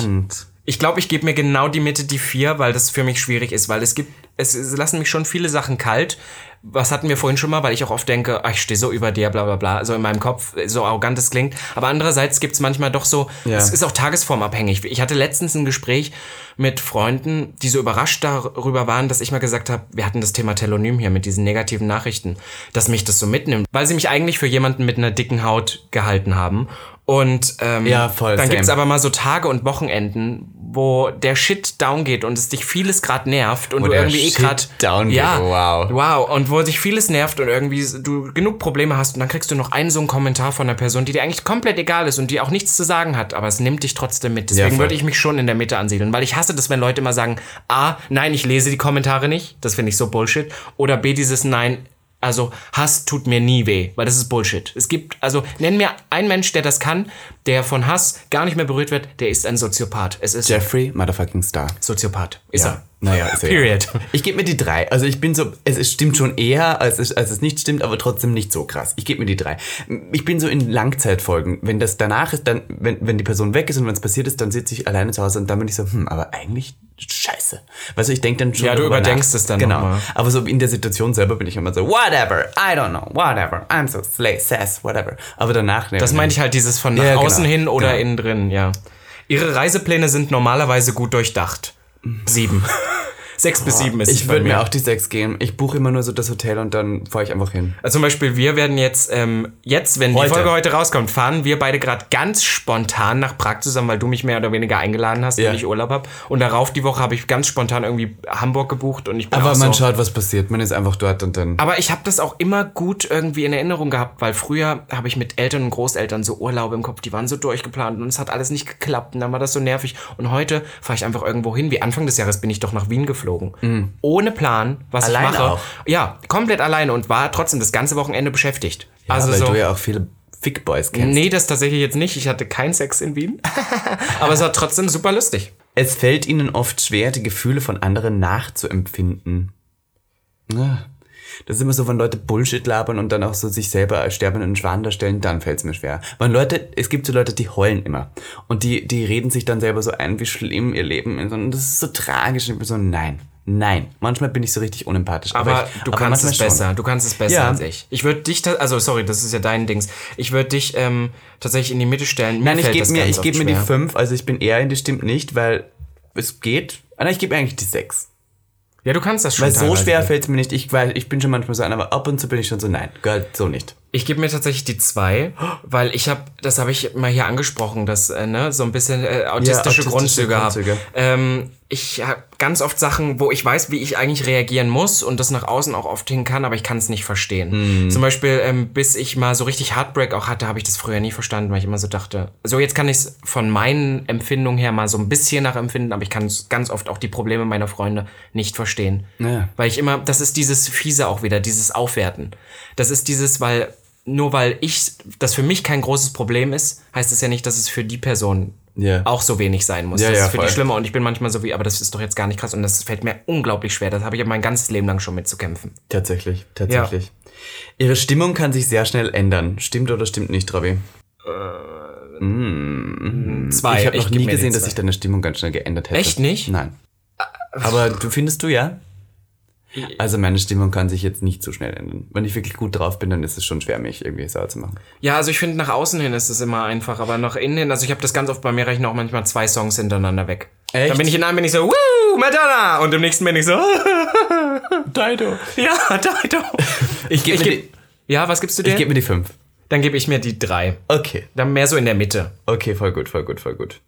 Ich glaube, ich gebe mir genau die Mitte, die vier, weil das für mich schwierig ist, weil es gibt, es, es lassen mich schon viele Sachen kalt. Was hatten wir vorhin schon mal, weil ich auch oft denke, ach, ich stehe so über dir, bla bla bla, so in meinem Kopf, so arrogant es klingt. Aber andererseits gibt's manchmal doch so, Ja. es ist auch tagesformabhängig. Ich hatte letztens ein Gespräch mit Freunden, die so überrascht darüber waren, dass ich mal gesagt habe, wir hatten das Thema Telonym hier mit diesen negativen Nachrichten, dass mich das so mitnimmt, weil sie mich eigentlich für jemanden mit einer dicken Haut gehalten haben. Und ähm, Ja, voll, dann same. gibt's aber mal so Tage und Wochenenden, wo der Shit down geht und es dich vieles gerade nervt und Wo du irgendwie eh Shit gerade down geht, ja, wow. wow und wo sich vieles nervt und irgendwie du genug Probleme hast und dann kriegst du noch einen so einen Kommentar von einer Person, die dir eigentlich komplett egal ist und die auch nichts zu sagen hat, aber es nimmt dich trotzdem mit. Deswegen voll. würde ich mich schon in der Mitte ansiedeln, weil ich hasse das, wenn Leute immer sagen, a, nein, ich lese die Kommentare nicht, das finde ich so Bullshit, oder b, dieses nein, also Hass tut mir nie weh, weil das ist Bullshit. Es gibt, also nenn mir einen Mensch, der das kann, der von Hass gar nicht mehr berührt wird, der ist ein Soziopath. Es ist Jeffrey, Motherfucking Star. Soziopath. Ist er. Naja, ist er. Period. Ja. Ich gebe mir die drei. Also ich bin so, es, es stimmt schon eher, als es, als es nicht stimmt, aber trotzdem nicht so krass. Ich gebe mir die drei. Ich bin so in Langzeitfolgen. Wenn das danach ist, dann, wenn, wenn die Person weg ist und wenn es passiert ist, dann sitze ich alleine zu Hause und dann bin ich so, hm, aber eigentlich scheiße. Weißt du, ich denke dann schon. Ja, du überdenkst nach. es dann Genau. noch mal. Aber so in der Situation selber bin ich immer so, whatever, I don't know, whatever, I'm so slay, sass, whatever. Aber danach, ne, Das meine ich halt dieses von nach Ja, genau. außen hin oder Genau. innen drin, ja. Ihre Reisepläne sind normalerweise gut durchdacht. Sieben. Sechs bis sieben ist es Ich würde mir. auch die sechs geben. Ich buche immer nur so das Hotel und dann fahre ich einfach hin. Also zum Beispiel, wir werden jetzt, ähm, jetzt, wenn Heute. die Folge heute rauskommt, fahren wir beide gerade ganz spontan nach Prag zusammen, weil du mich mehr oder weniger eingeladen hast Ja. und ich Urlaub habe. Und darauf die Woche habe ich ganz spontan irgendwie Hamburg gebucht und ich bin Aber man so, schaut, was passiert. Man ist einfach dort und dann. Aber ich habe das auch immer gut irgendwie in Erinnerung gehabt, weil früher habe ich mit Eltern und Großeltern so Urlaube im Kopf, die waren so durchgeplant und es hat alles nicht geklappt und dann war das so nervig. Und heute fahre ich einfach irgendwo hin. Wie Anfang des Jahres bin ich doch nach Wien gefahren geflogen. Ohne Plan, was Alleine ich mache. auch? Ja, komplett alleine und war trotzdem das ganze Wochenende beschäftigt. Ja, also weil so. du ja auch viele Fickboys kennst. Nee, das tatsächlich jetzt nicht. Ich hatte keinen Sex in Wien. Aber es war trotzdem super lustig. Es fällt ihnen oft schwer, die Gefühle von anderen nachzuempfinden. Ja. Das ist immer so, wenn Leute Bullshit labern und dann auch so sich selber als sterbenden Schwan darstellen, dann fällt es mir schwer. Weil Leute, es gibt so Leute, die heulen immer. Und die, die reden sich dann selber so ein, wie schlimm ihr Leben ist. Und das ist so tragisch. Und ich bin so, nein, nein. Manchmal bin ich so richtig unempathisch. Aber, ich, du kannst es manchmal schon. besser. Du kannst es besser Ja. als ich. Ich würde dich, also sorry, das ist ja dein Dings. Ich würde dich ähm, tatsächlich in die Mitte stellen. Mir Nein, ich gebe mir, ich geb oft mir die fünf. Also ich bin eher in die stimmt nicht, weil es geht. Ah, nein, ich gebe eigentlich die sechs. Ja, du kannst das schon. Weil so schwer fällt es mir nicht. Ich, weiß, ich bin schon manchmal so ein, aber ab und zu bin ich schon so, nein, Girl, so nicht. Ich gebe mir tatsächlich die zwei, weil ich habe, das habe ich mal hier angesprochen, dass äh, ne, so ein bisschen äh, autistische, autistische Grundzüge habe. Grundzüge. Ähm, ich habe ganz oft Sachen, wo ich weiß, wie ich eigentlich reagieren muss und das nach außen auch oft hin kann, aber ich kann es nicht verstehen. Zum Beispiel, ähm, bis ich mal so richtig Heartbreak auch hatte, habe ich das früher nie verstanden, weil ich immer so dachte, so jetzt kann ich es von meinen Empfindungen her mal so ein bisschen nachempfinden, aber ich kann ganz oft auch die Probleme meiner Freunde nicht verstehen. Ja. Weil ich immer, das ist dieses Fiese auch wieder, dieses Aufwerten. Das ist dieses, weil, nur weil ich, das für mich kein großes Problem ist, heißt es ja nicht, dass es für die Person Ja. auch so wenig sein muss. Ja, das ja, ist für voll. die schlimmer und ich bin manchmal so wie, aber das ist doch jetzt gar nicht krass und das fällt mir unglaublich schwer. Das habe ich ja mein ganzes Leben lang schon mitzukämpfen. Tatsächlich, tatsächlich. Ihre Stimmung kann sich sehr schnell ändern. Stimmt oder stimmt nicht, Robby? Zwei. ich habe noch geb nie gesehen, dass sich deine Stimmung ganz schnell geändert hätte. Echt nicht? Nein. Aber du findest du ja? Also meine Stimmung kann sich jetzt nicht so schnell ändern. Wenn ich wirklich gut drauf bin, dann ist es schon schwer, mich irgendwie sauer zu machen. Ja, also ich finde, nach außen hin ist es immer einfach, aber nach innen hin, also ich habe das ganz oft bei mir rechnen auch manchmal zwei Songs hintereinander weg. Echt? Dann bin ich in einem bin ich so, Woo, Madonna! Und im nächsten bin ich so, Dido. ja, Dido. Ich gebe mir, geb- Ja, was gibst du dir? ich geb mir die fünf. Dann gebe ich mir die drei. Okay. Dann mehr so in der Mitte. Okay, voll gut, voll gut, voll gut.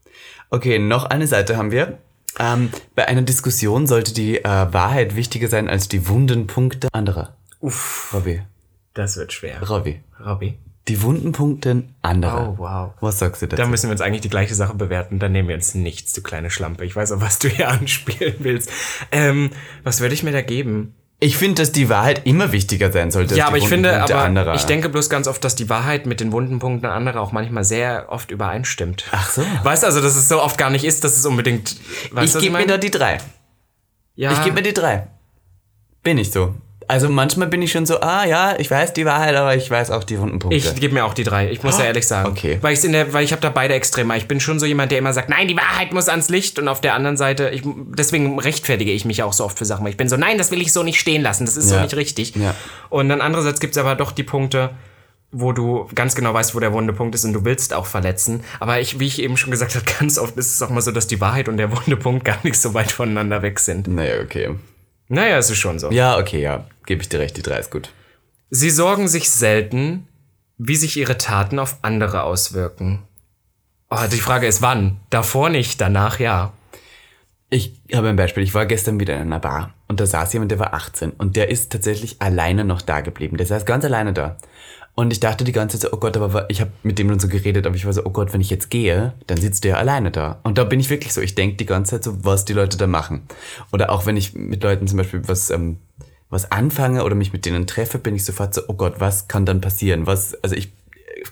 Okay, noch eine Seite haben wir. Ähm, bei einer Diskussion sollte die äh, Wahrheit wichtiger sein als die wunden Punkte anderer. Uff, Robby, das wird schwer. Robby. Robby. Die wunden Punkte anderer. Oh, wow. Was sagst du dazu? Da müssen wir uns eigentlich die gleiche Sache bewerten. Dann nehmen wir uns nichts, du kleine Schlampe. Ich weiß auch, was du hier anspielen willst. Ähm, was würde ich mir da geben? Ich finde, dass die Wahrheit immer wichtiger sein sollte Ja, aber ich finde, Punkte aber anderer. ich denke bloß ganz oft, dass die Wahrheit mit den wunden Punkten anderer auch manchmal sehr oft übereinstimmt. Ach so. Weißt du, also, dass es so oft gar nicht ist, dass es unbedingt. Ich gebe mir da die drei. ja, Ich gebe mir die drei. Bin ich so. Also manchmal bin ich schon so, ah ja, ich weiß die Wahrheit, aber ich weiß auch die wunden Punkte. Ich gebe mir auch die drei. Ich muss ja ehrlich sagen. okay. Weil, ich's in der, weil ich habe da beide Extreme. Ich bin schon so jemand, der immer sagt, nein, die Wahrheit muss ans Licht. Und auf der anderen Seite, ich, deswegen rechtfertige ich mich auch so oft für Sachen. Weil ich bin so, nein, das will ich so nicht stehen lassen. Das ist so Ja. nicht richtig. Ja. Und dann andererseits gibt es aber doch die Punkte, wo du ganz genau weißt, wo der wunde Punkt ist und du willst auch verletzen. Aber ich, wie ich eben schon gesagt habe, ganz oft ist es auch mal so, dass die Wahrheit und der wunde Punkt gar nicht so weit voneinander weg sind. naja, okay. Naja, es ist schon so. Ja, okay, ja. Gebe ich dir recht, die drei ist gut. Sie sorgen sich selten, wie sich ihre Taten auf andere auswirken. Oh, die Frage ist wann? Davor nicht, danach ja. Ich habe ein Beispiel. Ich war gestern wieder in einer Bar und da saß jemand, der war 18 und der ist tatsächlich alleine noch da geblieben. Der saß ganz alleine da. Und ich dachte die ganze Zeit so, oh Gott, aber ich habe mit dem dann so geredet, aber ich war so, oh Gott, wenn ich jetzt gehe, dann sitzt der alleine da. Und da bin ich wirklich so, ich denke die ganze Zeit so, was die Leute da machen. Oder auch wenn ich mit Leuten zum Beispiel was, ähm, was anfange oder mich mit denen treffe, bin ich sofort so, oh Gott, was kann dann passieren? Was, also ich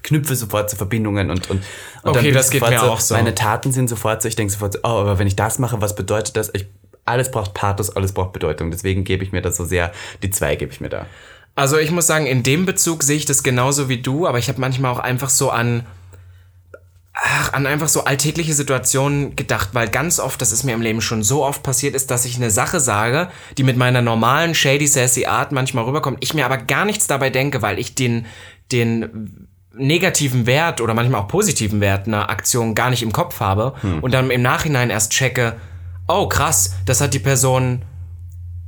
knüpfe sofort zu Verbindungen und, und, und Okay, das geht mir auch so. Meine Taten sind sofort so, ich denke sofort so, oh, aber wenn ich das mache, was bedeutet das? Ich, alles braucht Pathos, alles braucht Bedeutung. Deswegen gebe ich mir das so sehr, die zwei gebe ich mir da. Also ich muss sagen, in dem Bezug sehe ich das genauso wie du, aber ich habe manchmal auch einfach so an ach, an einfach so alltägliche Situationen gedacht, weil ganz oft, das ist mir im Leben schon so oft passiert ist, dass ich eine Sache sage, die mit meiner normalen shady sassy Art manchmal rüberkommt, ich mir aber gar nichts dabei denke, weil ich den den negativen Wert oder manchmal auch positiven Wert einer Aktion gar nicht im Kopf habe und dann im Nachhinein erst checke, oh krass, das hat die Person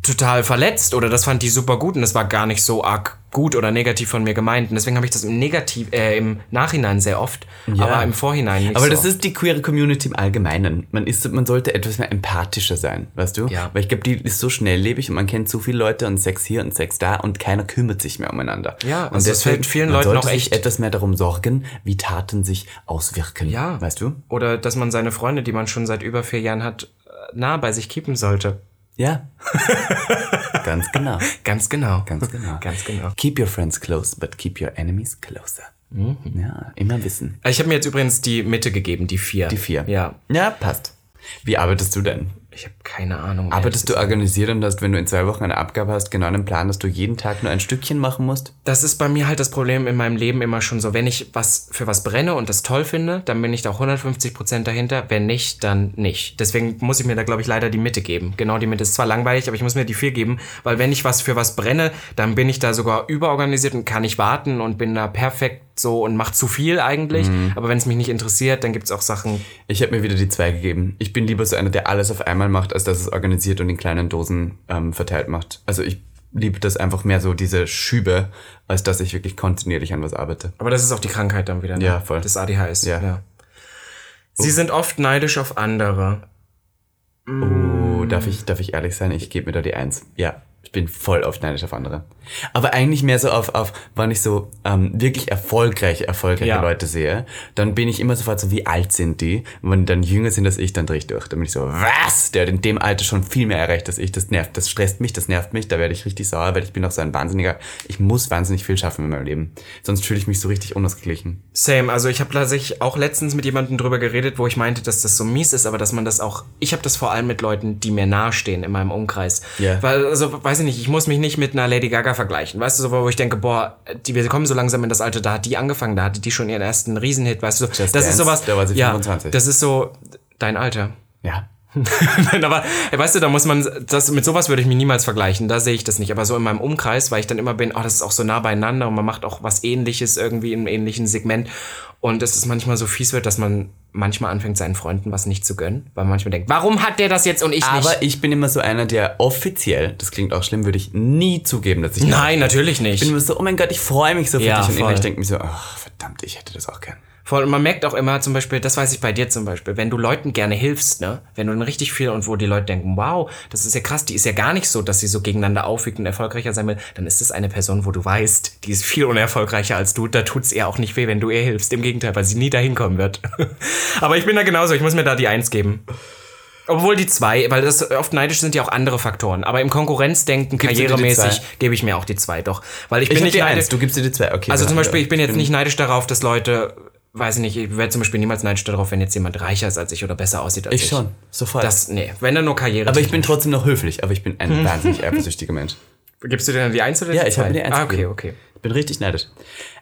total verletzt oder das fand die super gut und das war gar nicht so arg gut oder negativ von mir gemeint. Und deswegen habe ich das im Negativ, äh, im Nachhinein sehr oft, aber im Vorhinein nicht Aber so. das ist die queere Community im Allgemeinen. Man ist, man sollte etwas mehr empathischer sein, weißt du? Ja. Weil ich glaube, die ist so schnelllebig und man kennt so viele Leute und Sex hier und Sex da und keiner kümmert sich mehr umeinander. Ja, und also es fällt vielen man Leuten sich echt- etwas mehr darum sorgen, wie Taten sich auswirken. Ja. Weißt du? Oder dass man seine Freunde, die man schon seit über vier Jahren hat, äh, nah bei sich keepen sollte. Ja. Ganz genau. Ganz genau. Ganz genau. Ganz genau. Keep your friends close, but keep your enemies closer. Ja, immer wissen. Ich habe mir jetzt übrigens die Mitte gegeben, die vier. Die vier. Ja. Ja, passt. Wie arbeitest du denn? Ich habe keine Ahnung. Arbeitest du organisiert und hast, wenn du in zwei Wochen eine Abgabe hast, genau einen Plan, dass du jeden Tag nur ein Stückchen machen musst? Das ist bei mir halt das Problem in meinem Leben immer schon so. Wenn ich was für was brenne und das toll finde, dann bin ich da 150 Prozent dahinter. Wenn nicht, dann nicht. Deswegen muss ich mir da, glaube ich, leider die Mitte geben. Genau die Mitte ist zwar langweilig, aber ich muss mir die vier geben, weil wenn ich was für was brenne, dann bin ich da sogar überorganisiert und kann nicht warten und bin da perfekt so und mache zu viel eigentlich. Aber wenn es mich nicht interessiert, dann gibt es auch Sachen. Ich habe mir wieder die zwei gegeben. Ich bin lieber so einer, der alles auf einmal macht, als dass es organisiert und in kleinen Dosen ähm, verteilt macht. Also ich liebe das einfach mehr so, diese Schübe, als dass ich wirklich kontinuierlich an was arbeite. Aber das ist auch die Krankheit dann wieder. Ne? Ja, voll. Das ADHS. Ja. Sie sind oft neidisch auf andere. Oh, darf ich, darf ich ehrlich sein? Ich gebe mir da die Eins. Ja, ich bin voll oft neidisch auf andere. Aber eigentlich mehr so auf, auf wann ich so ähm, wirklich erfolgreiche, erfolgreiche Ja. Leute sehe, dann bin ich immer sofort so, wie alt sind die? Und wenn die dann jünger sind als ich, dann drehe ich durch. Dann bin ich so, was? Der hat in dem Alter schon viel mehr erreicht als ich. Das nervt, das stresst mich, das nervt mich. Da werde ich richtig sauer, weil ich bin auch so ein Wahnsinniger. Ich muss wahnsinnig viel schaffen in meinem Leben. Sonst fühle ich mich so richtig unausgeglichen. Same, also ich habe tatsächlich auch letztens mit jemandem drüber geredet, wo ich meinte, dass das so mies ist, aber dass man das auch, ich habe das vor allem mit Leuten, die mir nahestehen in meinem Umkreis. Ja. Weil, also, weiß ich nicht, ich muss mich nicht mit einer Lady Gaga vergleichen, weißt du, so, wo ich denke, boah, die, wir kommen so langsam in das Alter, da hat die angefangen, da hatte die schon ihren ersten Riesenhit, weißt du, so, das Dance, ist sowas, da war sie ja, 25. das ist so dein Alter. Ja. Nein, aber weißt du, da muss man, das, mit sowas würde ich mich niemals vergleichen, da sehe ich das nicht. Aber so in meinem Umkreis, weil ich dann immer bin, oh, das ist auch so nah beieinander und man macht auch was ähnliches irgendwie im ähnlichen Segment. Und es ist manchmal so fies wird, dass man manchmal anfängt, seinen Freunden was nicht zu gönnen, weil man manchmal denkt, warum hat der das jetzt und ich Aber nicht? ich bin immer so einer, der offiziell, das klingt auch schlimm, würde ich nie zugeben, dass ich Nein, natürlich nicht. Ich bin immer so, oh mein Gott, ich freue mich so für Ja, dich. Und voll. innerlich denke mir so, ach, verdammt, ich hätte das auch gern. Voll, und man merkt auch immer zum Beispiel, das weiß ich bei dir zum Beispiel, wenn du Leuten gerne hilfst, ne, wenn du dann richtig viel und wo die Leute denken, wow, das ist ja krass, die ist ja gar nicht so, dass sie so gegeneinander aufwiegt und erfolgreicher sein will, dann ist es eine Person, wo du weißt, die ist viel unerfolgreicher als du, da tut's ihr auch nicht weh, wenn du ihr hilfst, im Gegenteil, weil sie nie dahin kommen wird. Aber ich bin da genauso, ich muss mir da die Eins geben. Obwohl die zwei, weil das oft neidisch sind ja auch andere Faktoren. Aber im Konkurrenzdenken, Gibst karrieremäßig, gebe ich mir auch die zwei doch. Weil ich, Ich bin nicht neidisch. Eins, du gibst dir die zwei. Okay. Also zum Beispiel, ich bin jetzt nicht neidisch darauf, dass Leute, weiß ich nicht, ich werde zum Beispiel niemals neidisch darauf, wenn jetzt jemand reicher ist als ich oder besser aussieht als ich. Ich schon, sofort. Das, nee, wenn dann nur Karriere. aber ich bin trotzdem noch höflich, aber ich bin ein wahnsinnig eifersüchtiger Mensch. Gibst du dir dann die Eins oder die Ja, ich habe die Eins Ah, okay, gegeben. okay. Ich bin richtig neidisch.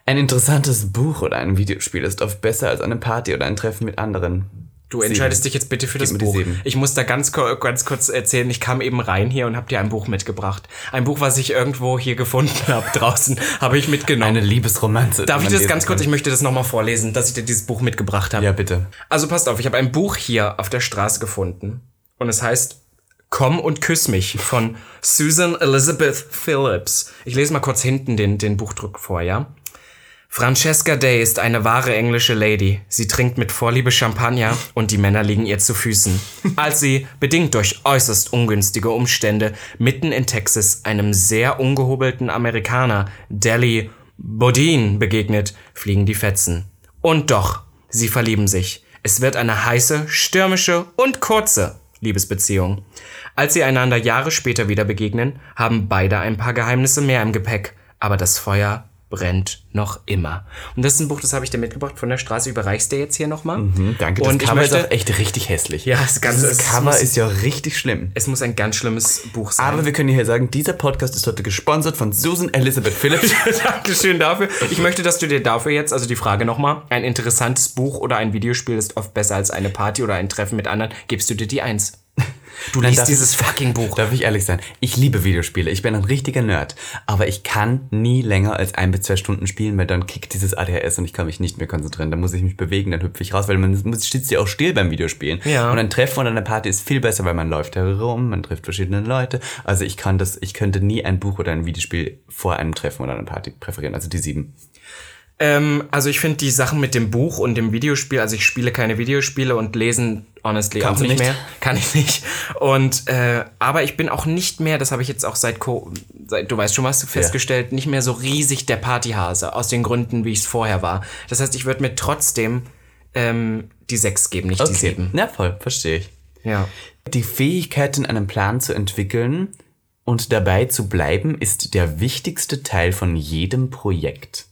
Ein interessantes Buch oder ein Videospiel ist oft besser als eine Party oder ein Treffen mit anderen. Du entscheidest dich jetzt bitte für das Buch. sieben. Ich muss da ganz, ganz kurz erzählen, ich kam eben rein hier und habe dir ein Buch mitgebracht. Ein Buch, was ich irgendwo hier gefunden habe draußen, habe ich mitgenommen. Eine Liebesromanze. Darf ich das ganz kurz, kann. ich möchte das nochmal vorlesen, dass ich dir dieses Buch mitgebracht habe. Ja, bitte. Also passt auf, ich habe ein Buch hier auf der Straße gefunden und es heißt Komm und küss mich von Susan Elizabeth Phillips. Ich lese mal kurz hinten den, den Buchdruck vor, ja? Francesca Day ist eine wahre englische Lady. Sie trinkt mit Vorliebe Champagner und die Männer liegen ihr zu Füßen. Als sie, bedingt durch äußerst ungünstige Umstände, mitten in Texas einem sehr ungehobelten Amerikaner, Deli Bodine, begegnet, fliegen die Fetzen. Und doch, sie verlieben sich. Es wird eine heiße, stürmische und kurze Liebesbeziehung. Als sie einander Jahre später wieder begegnen, haben beide ein paar Geheimnisse mehr im Gepäck. Aber das Feuer brennt noch immer. Und das ist ein Buch, das habe ich dir mitgebracht von der Straße. Überreichst dir jetzt hier nochmal? Mhm, danke, das Und Cover möchte, ist auch echt richtig hässlich. Ja, das Ganze ist- Cover muss- ist ja richtig schlimm. es muss ein ganz schlimmes Buch sein. Aber wir können hier sagen, dieser Podcast ist heute gesponsert von Susan Elizabeth Phillips. Dankeschön dafür. Ich möchte, dass du dir dafür jetzt, also die Frage nochmal, ein interessantes Buch oder ein Videospiel ist oft besser als eine Party oder ein Treffen mit anderen. Gibst du dir die Eins? Du Nein, liest dieses fucking Buch. Darf ich ehrlich sein? Ich liebe Videospiele. Ich bin ein richtiger Nerd. Aber ich kann nie länger als ein bis zwei Stunden spielen, weil dann kickt dieses ADHS und ich kann mich nicht mehr konzentrieren. Da muss ich mich bewegen, dann hüpfe ich raus, weil man muss- sitzt ja auch still beim Videospielen. Ja. Und ein Treffen oder eine Party ist viel besser, weil man läuft herum, man trifft verschiedene Leute. Also ich kann das, ich könnte nie ein Buch oder ein Videospiel vor einem Treffen oder einer Party präferieren. Also die sieben. Ähm, also ich finde die Sachen mit dem Buch und dem Videospiel, also ich spiele keine Videospiele und lesen honestly Kannst auch nicht, nicht? mehr. Kann ich nicht. Und äh, aber ich bin auch nicht mehr, das habe ich jetzt auch seit, Co seit du weißt schon was festgestellt, nicht mehr so riesig der Partyhase aus den Gründen, wie ich es vorher war. Das heißt, ich würde mir trotzdem ähm, die sechs geben, nicht die sieben. Ja, voll, verstehe ich. Ja. Die Fähigkeit, einen Plan zu entwickeln und dabei zu bleiben, ist der wichtigste Teil von jedem Projekt.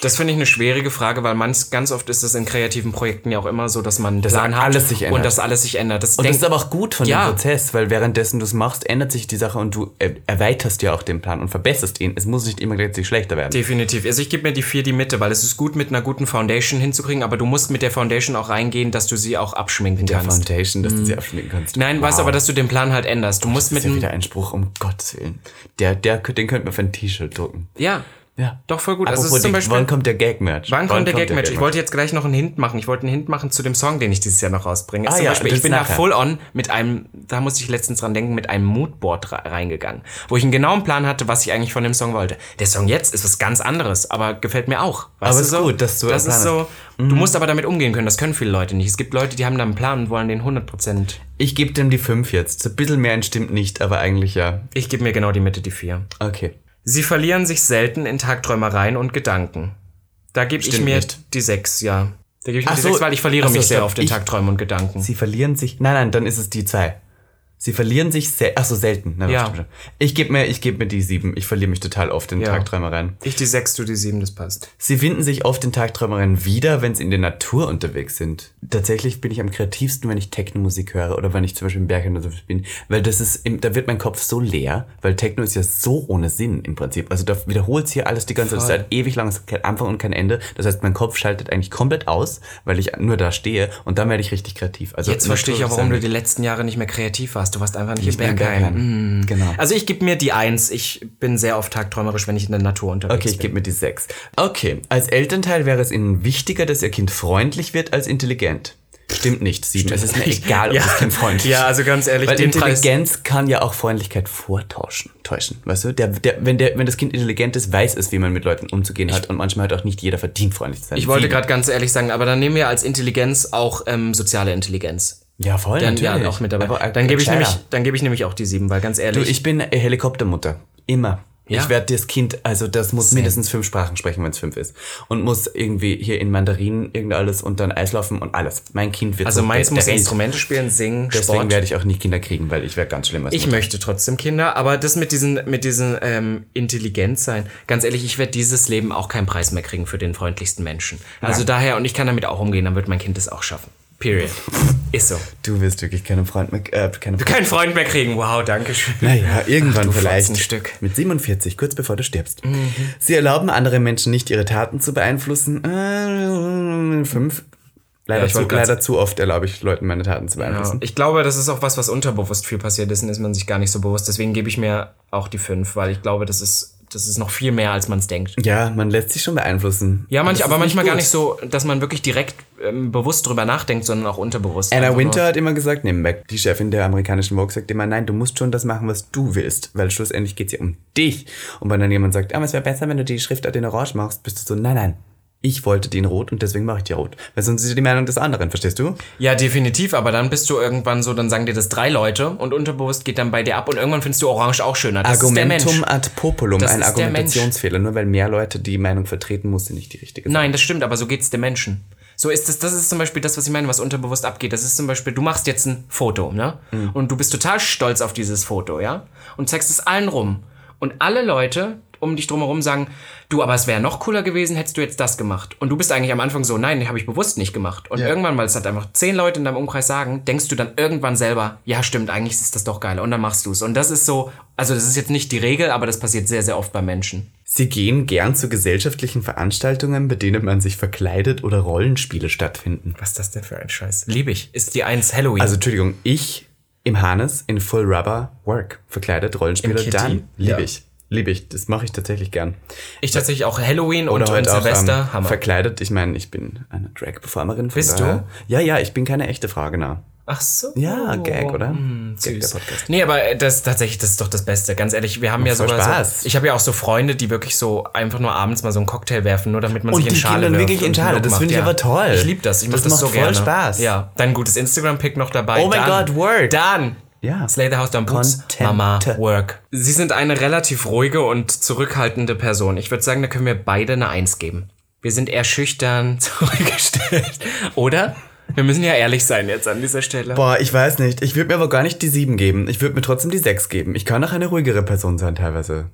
Das finde ich eine schwierige Frage, weil manch, ganz oft ist es in kreativen Projekten ja auch immer so, dass man hat alles sich ändert. und dass alles sich ändert. Das, Und das ist aber auch gut von Ja. dem Prozess, weil währenddessen du es machst, ändert sich die Sache und du er erweiterst ja auch den Plan und verbesserst ihn. Es muss nicht immer gleichzeitig schlechter werden. Definitiv. Also ich gebe mir die vier die Mitte, weil es ist gut mit einer guten Foundation hinzukriegen, aber du musst mit der Foundation auch reingehen, dass du sie auch abschminken der kannst. Foundation, dass du sie abschminken kannst. Nein, weißt aber, dass du den Plan halt änderst. Du musst das mit ist ja einem, wieder ein Spruch, um Gottes Willen. Der, der, den könnte man für ein T-Shirt drucken. ja, Ja. doch voll gut. Also Apropos ist zum Beispiel, wann kommt der Gag-Match? Wann kommt der Gag-Match? Ich wollte jetzt gleich noch einen Hint machen. Ich wollte einen Hint machen zu dem Song, den ich dieses Jahr noch rausbringe. Ah zum ja, Beispiel, ich bin ist da nachher. full on mit einem, da musste ich letztens dran denken, mit einem Moodboard re- reingegangen, wo ich einen genauen Plan hatte, was ich eigentlich von dem Song wollte. Der Song jetzt ist was ganz anderes, aber gefällt mir auch. Weißt Aber du ist so? gut, dass du Das ist so, du musst aber damit umgehen können. Das können viele Leute nicht. Es gibt Leute, die haben da einen Plan und wollen den 100%. Ich gebe dem die 5 jetzt. Ein bisschen mehr stimmt nicht, aber eigentlich ja. Ich gebe mir genau die Mitte, die 4. Okay. Sie verlieren sich selten in Tagträumereien und Gedanken. Da gebe ich mir nicht. die 6, ja. Da gebe ich mir Ach die so, 6, weil ich verliere so, mich sehr oft in Tagträumen und Gedanken. Sie verlieren sich. Nein, nein, dann ist es die 2. Sie verlieren sich sel Ach so, selten. Na, doch, Ja. Ich gebe mir, ich geb mir die 7. Ich verliere mich total oft in Ja. Tagträumereien. Ich die 6, du die 7, das passt. Sie finden sich oft in Tagträumereien wieder, wenn sie in der Natur unterwegs sind. Tatsächlich bin ich am kreativsten, wenn ich Techno-Musik höre oder wenn ich zum Beispiel im Berg oder so bin, weil das ist, im- da wird mein Kopf so leer, weil Techno ist ja so ohne Sinn im Prinzip. Also da wiederholt sich hier alles die ganze Zeit, Voll. ist halt ewig lang, es hat kein Anfang und kein Ende. Das heißt, mein Kopf schaltet eigentlich komplett aus, weil ich nur da stehe und dann werde ich richtig kreativ. Also Jetzt verstehe ich auch, warum du ist die letzten Jahre nicht mehr kreativ warst. Du warst einfach nicht, nicht im im Bergheim. Mm. Genau. Also ich gebe mir die 1. Ich bin sehr oft tagträumerisch, wenn ich in der Natur unterwegs Okay, ich bin. gebe mir die 6. Okay, als Elternteil wäre es Ihnen wichtiger, dass Ihr Kind freundlich wird als intelligent. Stimmt nicht, 7. Es ist mir egal, ob Ja. das Kind freundlich Ja, also ganz ehrlich, Weil den Preis- Intelligenz kann ja auch Freundlichkeit vortauschen, täuschen, weißt du? Der, der, wenn, der, wenn das Kind intelligent ist, weiß es, wie man mit Leuten umzugehen hat und manchmal hat auch nicht jeder verdient, freundlich zu sein. Ich wollte Sieben. gerade ganz ehrlich sagen, aber dann nehmen wir als Intelligenz auch ähm, soziale Intelligenz. Ja, voll, Dann, natürlich. ja, auch mit dabei. Aber, äh, dann gebe ich, nämlich, dann gebe ich nämlich auch die 7, weil ganz Du, ehrlich, ich bin Helikoptermutter. Immer. Ja? Ich werde das Kind, also das muss mindestens fünf Sprachen sprechen, wenn es fünf ist. Und muss irgendwie hier in Mandarinen irgend alles und dann Eislaufen und alles. Mein Kind wird also so meins muss. Instrumente spielen, singen, Deswegen Sport. werde ich auch nie Kinder kriegen, weil ich wäre ganz schlimm. als Ich Mutter. möchte trotzdem Kinder, aber das mit diesen, mit diesen ähm, Intelligenz sein, ganz ehrlich, ich werde dieses Leben auch keinen Preis mehr kriegen für den freundlichsten Menschen. Also daher, und ich kann damit auch umgehen, dann wird mein Kind es auch schaffen. Period. Ist so. Du wirst wirklich keinen Freund mehr, äh, keine Freund. Keinen Freund mehr kriegen. Wow, danke schön. Naja, irgendwann du vielleicht. Fotzenstück. Mit 47, kurz bevor du stirbst. Sie erlauben andere Menschen nicht, ihre Taten zu beeinflussen. Äh, fünf. Leider, Ja, zu, leider zu oft erlaube ich Leuten, meine Taten zu Ja, beeinflussen. ich glaube, das ist auch was, was unterbewusst viel passiert ist und ist man sich gar nicht so bewusst. Deswegen gebe ich mir auch die fünf, weil ich glaube, das ist, das ist noch viel mehr, als man es denkt. Ja, man lässt sich schon beeinflussen. Ja, manch, das aber manchmal gar nicht so, dass man wirklich direkt ähm, bewusst drüber nachdenkt, sondern auch unterbewusst. Anna Einfach Winter nur- hat immer gesagt, nee, Mac, die Chefin der amerikanischen Vogue sagt immer, nein, du musst schon das machen, was du willst, weil schlussendlich geht's ja um dich. Und wenn dann jemand sagt, ah, es wäre besser, wenn du die Schriftart in Orange machst, bist du so, nein, nein, ich wollte die in Rot und deswegen mache ich die rot. Weil sonst ist ja die Meinung des anderen, verstehst du? Ja, definitiv, aber dann bist du irgendwann so, dann sagen dir das drei Leute und unterbewusst geht dann bei dir ab und irgendwann findest du Orange auch schöner. Das. Argumentum ad populum, Das ein Argumentationsfehler. Nur weil mehr Leute die Meinung vertreten, muss sie nicht die richtige sein. Nein, das stimmt, aber so geht's dem Menschen. So ist es, das ist zum Beispiel das, was ich meine, was unterbewusst abgeht. Das ist zum Beispiel, du machst jetzt ein Foto, ne? Mhm. Und du bist total stolz auf dieses Foto, ja? Und zeigst es allen rum. Und alle Leute um dich drumherum sagen, du, aber es wäre noch cooler gewesen, hättest du jetzt das gemacht. Und du bist eigentlich am Anfang so, nein, habe ich bewusst nicht gemacht. Und Ja. irgendwann, weil es halt einfach zehn Leute in deinem Umkreis sagen, denkst du dann irgendwann selber, ja, stimmt, eigentlich ist das doch geil. Und dann machst du es. Und das ist so, also das ist jetzt nicht die Regel, aber das passiert sehr, sehr oft bei Menschen. Sie gehen gern zu gesellschaftlichen Veranstaltungen, bei denen man sich verkleidet oder Rollenspiele stattfinden. Was ist das denn für ein Scheiß? Lieb ich. Ist die eins Halloween. Also, Entschuldigung, ich im Harness in Full Rubber Work verkleidet, Rollenspiele, dann liebe ja. ich. Liebe ich, das mache ich tatsächlich gern. ich tatsächlich auch Halloween Oder und, heute und auch Silvester. ähm, Hammer. verkleidet. Ich meine, ich bin eine Drag-Performerin. Bist du? daher- Ja, ja, ich bin keine echte Frau, genau. Ach so. Ja, Gag, oder? Hm, Gag der süß. Podcast. Nee, aber äh, das tatsächlich, das ist doch das Beste. Ganz ehrlich, wir haben ja Voll sogar Spaß. so. Ich habe ja auch so Freunde, die wirklich so einfach nur abends mal so einen Cocktail werfen, nur damit man Und sich in Schale wirft wirklich in Schale. Das macht, finde ich ja. aber toll. Ich liebe das. Ich Das mache das, macht so voll gerne. Spaß. Ja. Dann ein gutes Instagram-Pick noch dabei. Oh Dann- God, Word. Dann. Ja. Slay the House Down Boots, Contente. Mama, Work. Sie sind eine relativ ruhige und zurückhaltende Person. Ich würde sagen, da können wir beide eine Eins geben. Wir sind eher schüchtern, zurückgestellt. Oder? Wir müssen ja ehrlich sein jetzt an dieser Stelle. Boah, ich weiß nicht. Ich würde mir aber gar nicht die 7 geben. Ich würde mir trotzdem die 6 geben. Ich kann auch eine ruhigere Person sein teilweise.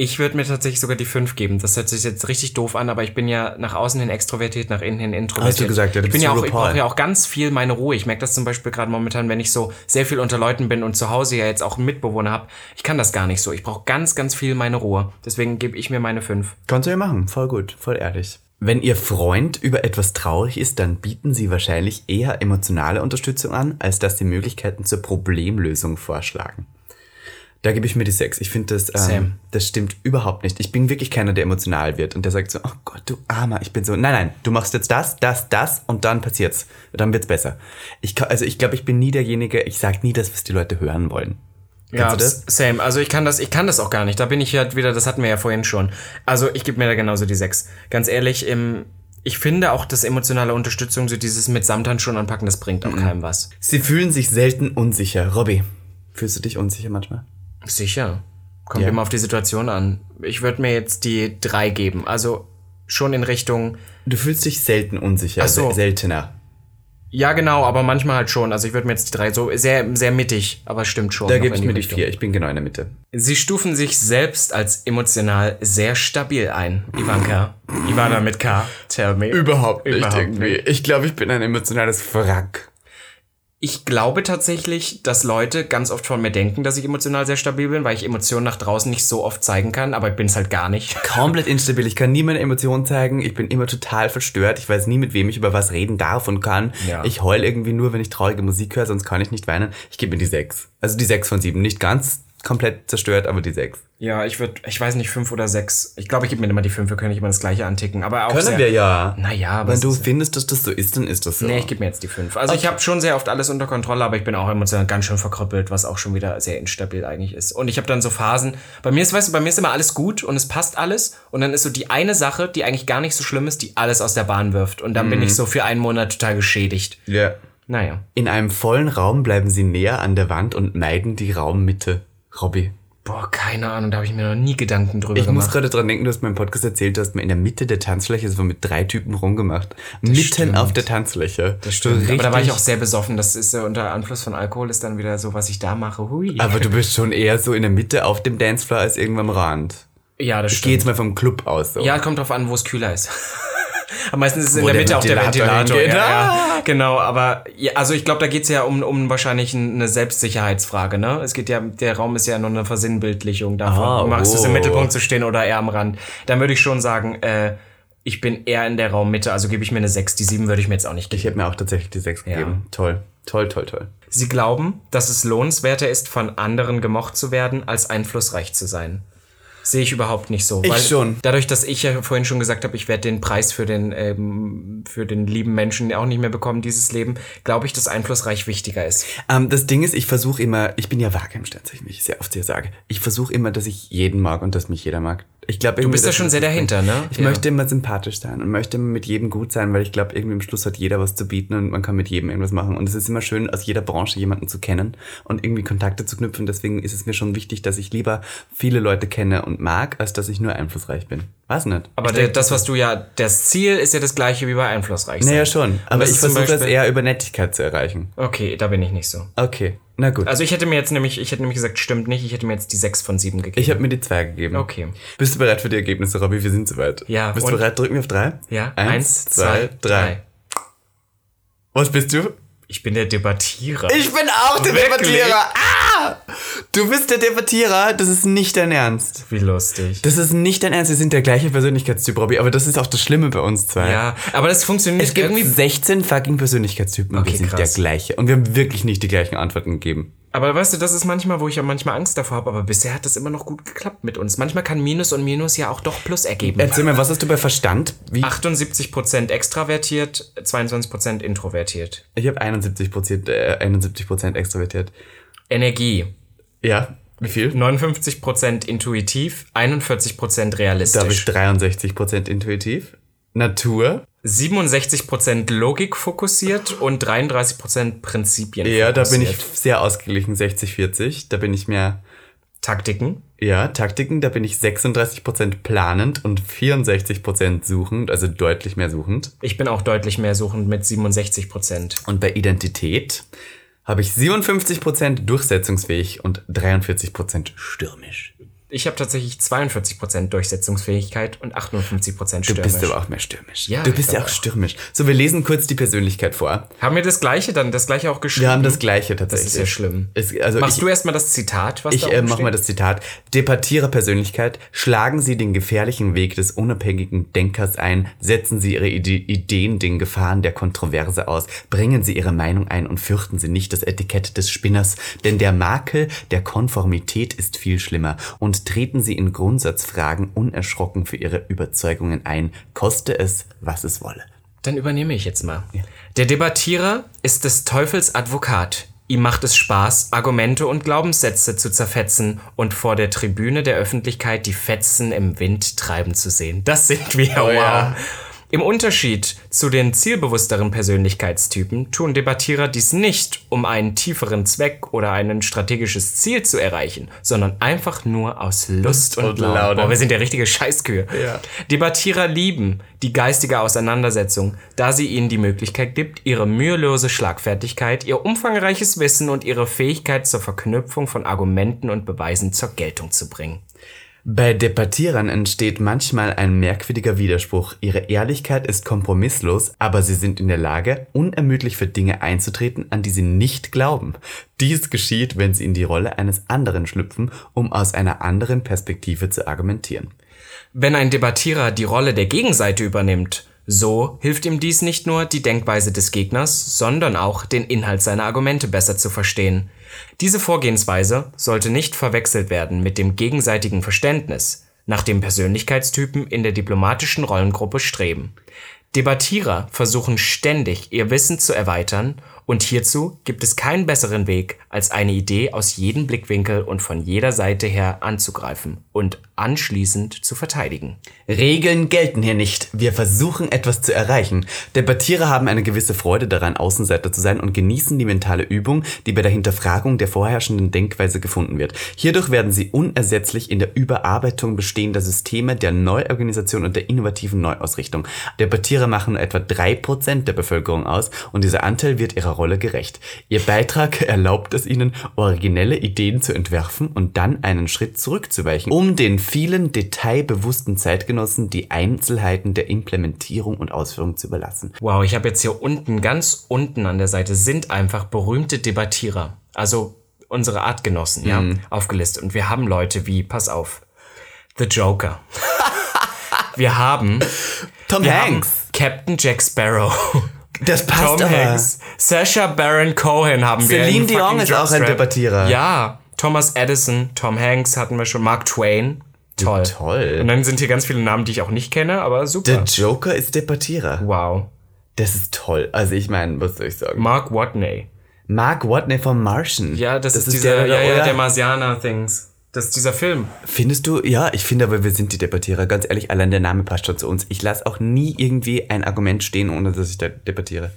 Ich würde mir tatsächlich sogar die 5 geben. Das hört sich jetzt richtig doof an, aber ich bin ja nach außen hin extrovertiert, nach innen hin introvertiert. Hast du gesagt, ja, du ich bin ja auch, ich brauche ja auch ganz viel meine Ruhe. Ich merke das zum Beispiel gerade momentan, wenn ich so sehr viel unter Leuten bin und zu Hause ja jetzt auch einen Mitbewohner habe. Ich kann das gar nicht so. Ich brauche ganz, ganz viel meine Ruhe. Deswegen gebe ich mir meine 5. Kannst du ja machen. Voll gut. Voll ehrlich. Wenn Ihr Freund über etwas traurig ist, dann bieten Sie wahrscheinlich eher emotionale Unterstützung an, als dass Sie Möglichkeiten zur Problemlösung vorschlagen. Da gebe ich mir die 6. Ich finde, das, ähm, das stimmt überhaupt nicht. Ich bin wirklich keiner, der emotional wird und der sagt so, oh Gott, du Armer. Ich bin so, nein, nein, du machst jetzt das, das, das und dann passiert's. Dann wird's besser. Ich, kann- also ich glaube, ich bin nie derjenige, ich sage nie das, was die Leute hören wollen. Ja, Kennst du das? same. Also ich kann das, ich kann das auch gar nicht. Da bin ich ja wieder, das hatten wir ja vorhin schon. Also ich gebe mir da genauso die 6. Ganz ehrlich, im, ich finde auch, dass emotionale Unterstützung, so dieses mit Samthandschuhen anpacken, das bringt Mhm. auch keinem was. Sie fühlen sich selten unsicher. Robby, fühlst du dich unsicher manchmal? Sicher. Kommt Ja. immer auf die Situation an. Ich würde mir jetzt die 3 geben. Also schon in Richtung, Du fühlst dich selten unsicher, Ach so. se- seltener. ja genau, aber manchmal halt schon. Also ich würde mir jetzt die 3 so sehr, sehr mittig, aber stimmt schon. Da gebe ich mir die Richtung. vier. Ich bin genau in der Mitte. Sie stufen sich selbst als emotional sehr stabil ein. Ivanka. Ivana mit K. Tell me. Überhaupt nicht Überhaupt irgendwie. Ich glaube, ich bin ein emotionales Wrack. Ich glaube tatsächlich, dass Leute ganz oft von mir denken, dass ich emotional sehr stabil bin, weil ich Emotionen nach draußen nicht so oft zeigen kann, aber ich bin es halt gar nicht. Komplett instabil. Ich kann nie meine Emotionen zeigen. Ich bin immer total verstört. Ich weiß nie, mit wem ich über was reden darf und kann. Ja. Ich heul irgendwie nur, wenn ich traurige Musik höre, sonst kann ich nicht weinen. Ich gebe mir die sechs. Also die sechs von sieben. Nicht ganz komplett zerstört, aber die sechs. Ja, ich würde, ich weiß nicht, fünf oder sechs. Ich glaube, ich gebe mir immer die fünf, wir können nicht immer das gleiche anticken. Aber auch Können sehr, wir ja. Naja, aber Wenn du findest, dass das so ist, dann ist das so. Nee, ich gebe mir jetzt die fünf. Also ich habe schon sehr oft alles unter Kontrolle, aber ich bin auch emotional ganz schön verkrüppelt, was auch schon wieder sehr instabil eigentlich ist. Und ich habe dann so Phasen, bei mir ist, weißt du, bei mir ist immer alles gut und es passt alles und dann ist so die eine Sache, die eigentlich gar nicht so schlimm ist, die alles aus der Bahn wirft und dann bin ich so für einen Monat total geschädigt. ja. Naja. In einem vollen Raum bleiben sie näher an der Wand und meiden die Raummitte. Robby. Boah, keine Ahnung, da habe ich mir noch nie Gedanken drüber Ich muss gemacht. gerade dran denken, du hast mir im Podcast erzählt, du hast mir in der Mitte der Tanzfläche so mit drei Typen rumgemacht. Mitten stimmt. auf der Tanzfläche. Das stimmt. aber da war ich auch sehr besoffen. Das ist äh, unter Einfluss von Alkohol ist dann wieder so, was ich da mache. Hui. Aber du bist schon eher so in der Mitte auf dem Dancefloor als irgendwo am Rand. ja, das Ich gehe stimmt. jetzt mal vom Club aus. So. Ja, kommt drauf an, wo es kühler ist. Aber meistens ist es in der der Mitte auch der Ventilator hingeht. Ja, ja. Ah! Genau, aber ja, also ich glaube, da geht's ja um, um wahrscheinlich eine Selbstsicherheitsfrage, ne? Es geht ja, der Raum ist ja nur eine Versinnbildlichung davon. Ah, Magst du es im oh. Mittelpunkt zu stehen oder eher am Rand? Dann würde ich schon sagen, äh, ich bin eher in der Raummitte, also gebe ich mir eine 6. Die 7 würde ich mir jetzt auch nicht geben. Ich hätte mir auch tatsächlich die sechs gegeben. Toll. Toll, toll, toll. Sie glauben, dass es lohnenswerter ist, von anderen gemocht zu werden, als einflussreich zu sein. Sehe ich überhaupt nicht so. Ich schon. Dadurch, dass ich ja vorhin schon gesagt habe, ich werde den Preis für den, ähm, für den lieben Menschen auch nicht mehr bekommen, dieses Leben, glaube ich, dass einflussreich wichtiger ist. Ähm, das Ding ist, ich versuche immer, ich bin ja vage im Sternzeichen, wie ich sehr oft dir sage. Ich versuche immer, dass ich jeden mag und dass mich jeder mag. Ich glaube, Du bist ja schon sehr dahinter, ne? Ich Ja. möchte immer sympathisch sein und möchte immer mit jedem gut sein, weil ich glaube, irgendwie im Schluss hat jeder was zu bieten und man kann mit jedem irgendwas machen. Und es ist immer schön, aus jeder Branche jemanden zu kennen und irgendwie Kontakte zu knüpfen. Deswegen ist es mir schon wichtig, dass ich lieber viele Leute kenne und mag, als dass ich nur einflussreich bin. Weiß nicht. Aber der, das, was du ja, das Ziel ist ja das gleiche wie bei einflussreich sein. Naja, schon. Aber das ich versuche es Beispiel- eher über Nettigkeit zu erreichen. Okay, da bin ich nicht so. Okay, na gut. Also ich hätte mir jetzt nämlich, ich hätte nämlich gesagt, stimmt nicht, ich hätte mir jetzt die 6 von 7 gegeben. ich habe mir die zwei gegeben. Okay. Bist du bereit für die Ergebnisse, Robby? Wir sind soweit. Ja, Bist du bereit? Drück mir auf drei. ja, Eins, zwei, drei. Was bist du? Ich bin der Debattierer. Ich bin auch der Wirklich? Debattierer. Ah! Du bist der Debattierer. Das ist nicht dein Ernst. Wie lustig. Das ist nicht dein Ernst. Wir sind der gleiche Persönlichkeitstyp, Robby. Aber das ist auch das Schlimme bei uns zwei. Ja, aber das funktioniert Es gibt irgendwie. 16 fucking Persönlichkeitstypen und Okay, wir sind krass. der gleiche. Und wir haben wirklich nicht die gleichen Antworten gegeben. Aber weißt du, das ist manchmal, wo ich ja manchmal Angst davor habe, aber bisher hat das immer noch gut geklappt mit uns. Manchmal kann Minus und Minus ja auch doch Plus ergeben. Erzähl mir, was hast du bei Verstand? Wie? 78% extravertiert, 22% introvertiert. Ich habe 71 Prozent, äh, 71 Prozent extrovertiert. Energie. Ja. Wie viel? 59% intuitiv, 41% realistisch. Da habe ich 63 Prozent intuitiv. Natur. 67% Logik fokussiert und 33% Prinzipien Ja, da bin ich fokussiert. sehr ausgeglichen, 60, 40. Da bin ich mehr Taktiken. Ja, Taktiken, da bin ich 36% planend und 64% suchend, also deutlich mehr suchend. Ich bin auch deutlich mehr suchend mit 67 Prozent. Und bei Identität habe ich 57% durchsetzungsfähig und 43% stürmisch. Ich habe tatsächlich 42% Durchsetzungsfähigkeit und 58% Du stürmisch. bist aber auch mehr stürmisch. Ja, du ich bist ja auch stürmisch. So, wir lesen kurz die Persönlichkeit vor. haben wir das gleiche dann, das gleiche auch geschrieben? Wir haben das gleiche Das tatsächlich. ist ja schlimm. Es, also Machst ich, du erstmal das Zitat, was Ich da äh, oben mach mal das Zitat. Debattierer Persönlichkeit, schlagen Sie den gefährlichen Weg des unabhängigen Denkers ein, setzen Sie Ihre Ide Ideen den Gefahren der Kontroverse aus, bringen Sie Ihre Meinung ein und fürchten Sie nicht das Etikett des Spinners, denn der Makel der Konformität ist viel schlimmer und treten Sie in Grundsatzfragen unerschrocken für Ihre Überzeugungen ein, koste es, was es wolle. Dann übernehme ich jetzt mal. Der Debattierer ist des Teufels Advokat. Ihm macht es Spaß, Argumente und Glaubenssätze zu zerfetzen und vor der Tribüne der Öffentlichkeit die Fetzen im Wind treiben zu sehen. Das sind wir, wow. Oh ja. Im Unterschied zu den zielbewussteren Persönlichkeitstypen tun Debattierer dies nicht, um einen tieferen Zweck oder ein strategisches Ziel zu erreichen, sondern einfach nur aus Lust und, und Laune. Laune. Boah, wir sind ja richtige Scheißkühe. Ja. Debattierer lieben die geistige Auseinandersetzung, da sie ihnen die Möglichkeit gibt, ihre mühelose Schlagfertigkeit, ihr umfangreiches Wissen und ihre Fähigkeit zur Verknüpfung von Argumenten und Beweisen zur Geltung zu bringen. Bei Debattierern entsteht manchmal ein merkwürdiger Widerspruch. Ihre Ehrlichkeit ist kompromisslos, aber sie sind in der Lage, unermüdlich für Dinge einzutreten, an die sie nicht glauben. Dies geschieht, wenn sie in die Rolle eines anderen schlüpfen, um aus einer anderen Perspektive zu argumentieren. Wenn ein Debattierer die Rolle der Gegenseite übernimmt, so hilft ihm dies nicht nur, die Denkweise des Gegners, sondern auch den Inhalt seiner Argumente besser zu verstehen. Diese Vorgehensweise sollte nicht verwechselt werden mit dem gegenseitigen Verständnis, nach dem Persönlichkeitstypen in der diplomatischen Rollengruppe streben. Debattierer versuchen ständig, ihr Wissen zu erweitern, und hierzu gibt es keinen besseren Weg, als eine Idee aus jedem Blickwinkel und von jeder Seite her anzugreifen und anschließend zu verteidigen. Regeln gelten hier nicht. Wir versuchen etwas zu erreichen. Debattierer haben eine gewisse Freude daran, Außenseiter zu sein und genießen die mentale Übung, die bei der Hinterfragung der vorherrschenden Denkweise gefunden wird. Hierdurch werden sie unersetzlich in der Überarbeitung bestehender Systeme, der Neuorganisation und der innovativen Neuausrichtung. Debattierer machen nur etwa 3% der Bevölkerung aus und dieser Anteil wird ihrer Rolle gerecht. Ihr Beitrag erlaubt es ihnen, originelle Ideen zu entwerfen und dann einen Schritt zurückzuweichen, um den vielen detailbewussten Zeitgenossen die Einzelheiten der Implementierung und Ausführung zu überlassen. Wow, ich habe jetzt hier unten, ganz unten an der Seite, sind einfach berühmte Debattierer. Also unsere Artgenossen, ja, aufgelistet. Und wir haben Leute wie, pass auf, The Joker. wir haben, Tom wir haben Captain Jack Sparrow. Das passt Tom aber. Hanks. Sacha Baron Cohen haben wir. Celine in Dion ist auch ein. Debattierer. Ja. Thomas Edison, Tom Hanks hatten wir schon, Mark Twain. Toll. toll. Und dann sind hier ganz viele Namen, die ich auch nicht kenne, aber super. Der Joker ist Debattierer. wow. Das ist toll. Also ich meine, was soll ich sagen? Mark Watney. Mark Watney vom Martian. Ja, das, ist, dieser, der, ja, ja, der Marsianer-Things. Das ist dieser Film. Findest du? Ja, ich finde aber, wir sind die Debattierer. Ganz ehrlich, allein der Name passt schon zu uns. Ich lasse auch nie irgendwie ein Argument stehen, ohne dass ich da debattiere.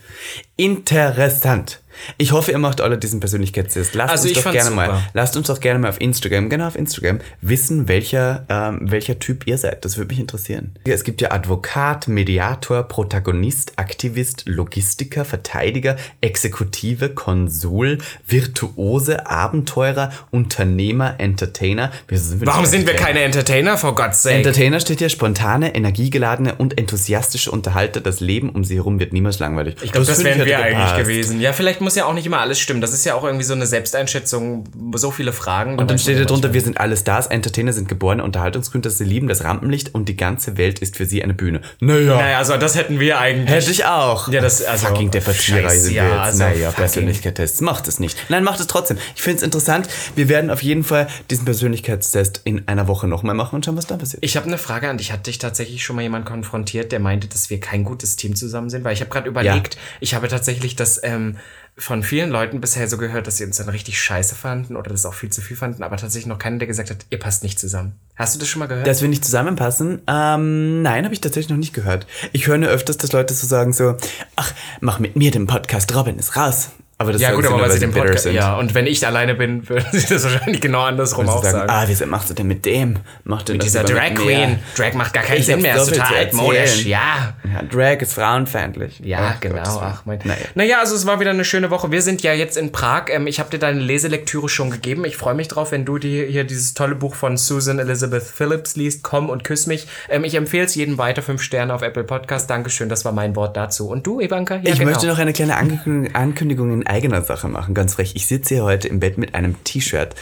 Interessant. Ich hoffe, ihr macht alle diesen Persönlichkeitstest. Lasst Also uns doch gerne mal, super. lasst uns doch gerne mal auf Instagram, genau auf Instagram, wissen, welcher, ähm, welcher Typ ihr seid. Das würde mich interessieren. Es gibt ja Advokat, Mediator, Protagonist, Aktivist, Logistiker, Verteidiger, Exekutive, Konsul, Virtuose, Abenteurer, Unternehmer, Entertainer. Sind Warum sind wir keine Entertainer, for God's sake? Entertainer steht hier spontane, energiegeladene und enthusiastische Unterhalter. Das Leben um sie herum wird niemals langweilig. ich glaube, das, finde wären wir eigentlich gewesen. Ja, vielleicht muss ja auch nicht immer alles stimmen. Das ist ja auch irgendwie so eine Selbsteinschätzung, so viele Fragen. Und dann steht hier drunter, wir sind alle Stars, Entertainer sind geborene Unterhaltungskünstler, sie lieben das Rampenlicht und die ganze Welt ist für sie eine Bühne. Naja, Naja, also das hätten wir eigentlich. hätte ich auch. Ja, das- also- Fucking Debattierer Scheiß, sind ja, wir jetzt. also naja, Persönlichkeitstests. Macht es nicht. Nein, macht es trotzdem. Ich finde es interessant. Wir werden auf jeden Fall diesen Persönlichkeitstest in einer Woche nochmal machen und schauen, was da passiert. Ich habe eine Frage an dich. Hat dich tatsächlich schon mal jemand konfrontiert, der meinte, dass wir kein gutes Team zusammen sind? Weil ich habe gerade überlegt, ich habe tatsächlich das ähm, von vielen Leuten bisher so gehört, dass sie uns dann richtig scheiße fanden oder das auch viel zu viel fanden, aber tatsächlich noch keiner, der gesagt hat, ihr passt nicht zusammen. Hast du das schon mal gehört? Dass wir nicht zusammenpassen? Ähm, nein, habe ich tatsächlich noch nicht gehört. Ich höre nur öfters, dass Leute so sagen so, ach, mach mit mir den Podcast, Robin ist raus. Aber das Ja gut, aber weil sie den Podcast... sind. Ja, und wenn ich alleine bin, würden sie das wahrscheinlich genau andersrum auch sagen, sagen. ah, wieso machst du denn mit dem? Macht denn das Dieser Drag mit? Queen. Drag macht gar keinen Ich Sinn mehr, so ist total altmodisch. Ja. Ja, Drag ist frauenfeindlich. Ja, Ach, genau. Willen. Ach, mein. Naja. Naja, also es war wieder eine schöne Woche. Wir sind ja jetzt in Prag. Ähm, ich habe dir deine Leselektüre schon gegeben. Ich freue mich drauf, wenn du dir hier dieses tolle Buch von Susan Elizabeth Phillips liest. Komm und küss mich. Ähm, ich empfehle es jedem weiter. Fünf Sterne auf Apple Podcast. Dankeschön, das war mein Wort dazu. Und du, Ivanka? Ja, Ich genau. möchte noch eine kleine Ankündigung, Ankündigung in eigener Sache machen, ganz frech. Ich sitze hier heute im Bett mit einem T-Shirt,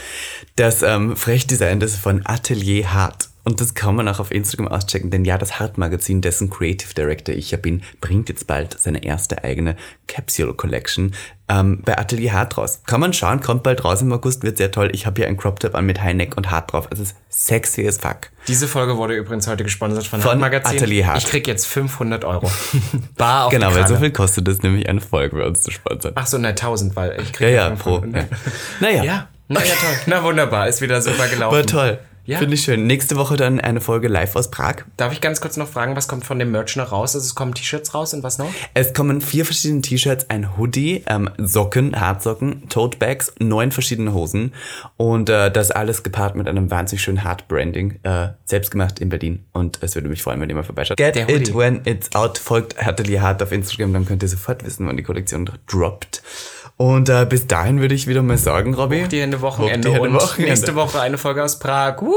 das ähm, frech designt ist von Atelier Hart. Und das kann man auch auf Instagram auschecken, denn ja, das Hart-Magazin, dessen Creative Director ich ja bin, bringt jetzt bald seine erste eigene Capsule Collection ähm, bei Atelier Hart raus. Kann man schauen, kommt bald raus im August, wird sehr toll. Ich habe hier ein Crop Top an mit High Neck und Hart drauf. Es ist sexy as fuck. Diese Folge wurde übrigens heute gesponsert von, Von Magazin. Atelier Hart. Ich krieg jetzt 500 Euro. Bar auf Genau, weil so viel kostet es nämlich eine Folge bei uns zu sponsern. Ach so, ne, 1000, weil ich krieg Ja, ja, pro. 500. Ja. Naja, Ja, na ja, toll. Na wunderbar, ist wieder super gelaufen. war toll. Ja. Finde ich schön. Nächste Woche dann eine Folge live aus Prag. Darf ich ganz kurz noch fragen, was kommt von dem Merch noch raus? Also es kommen T-Shirts raus und was noch? Es kommen vier verschiedene T-Shirts, ein Hoodie, ähm, Socken, Hartsocken, Tote Bags, neun verschiedene Hosen und äh, das alles gepaart mit einem wahnsinnig schönen Hard Branding, äh, selbst gemacht in Berlin. Und es würde mich freuen, wenn ihr mal vorbeischaut. Get Der it Hoodie. when it's out. Folgt Atelier Hart auf Instagram, dann könnt ihr sofort wissen, wann die Kollektion droppt. Und äh, bis dahin würde ich wieder mal sagen, Robby. Die Hände Wochenende Hoch die Hände und Wochenende. nächste Woche eine Folge aus Prag. Woo!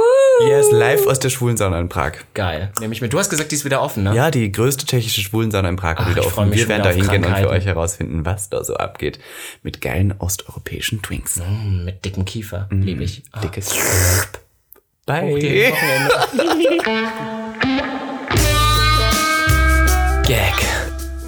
Yes, live aus der Schwulensauna in Prag. Geil. Nehme ich mit. Du hast gesagt, die ist wieder offen, ne? Ja, die größte tschechische Schwulensauna in Prag Ach, wieder offen. Wir werden da hingehen und für euch herausfinden, was da so abgeht. Mit geilen osteuropäischen Twinks. Hm, Mit dicken Kiefer. Liebe ich. Ah. Dickes. Die Bye. Wochenende. Gag.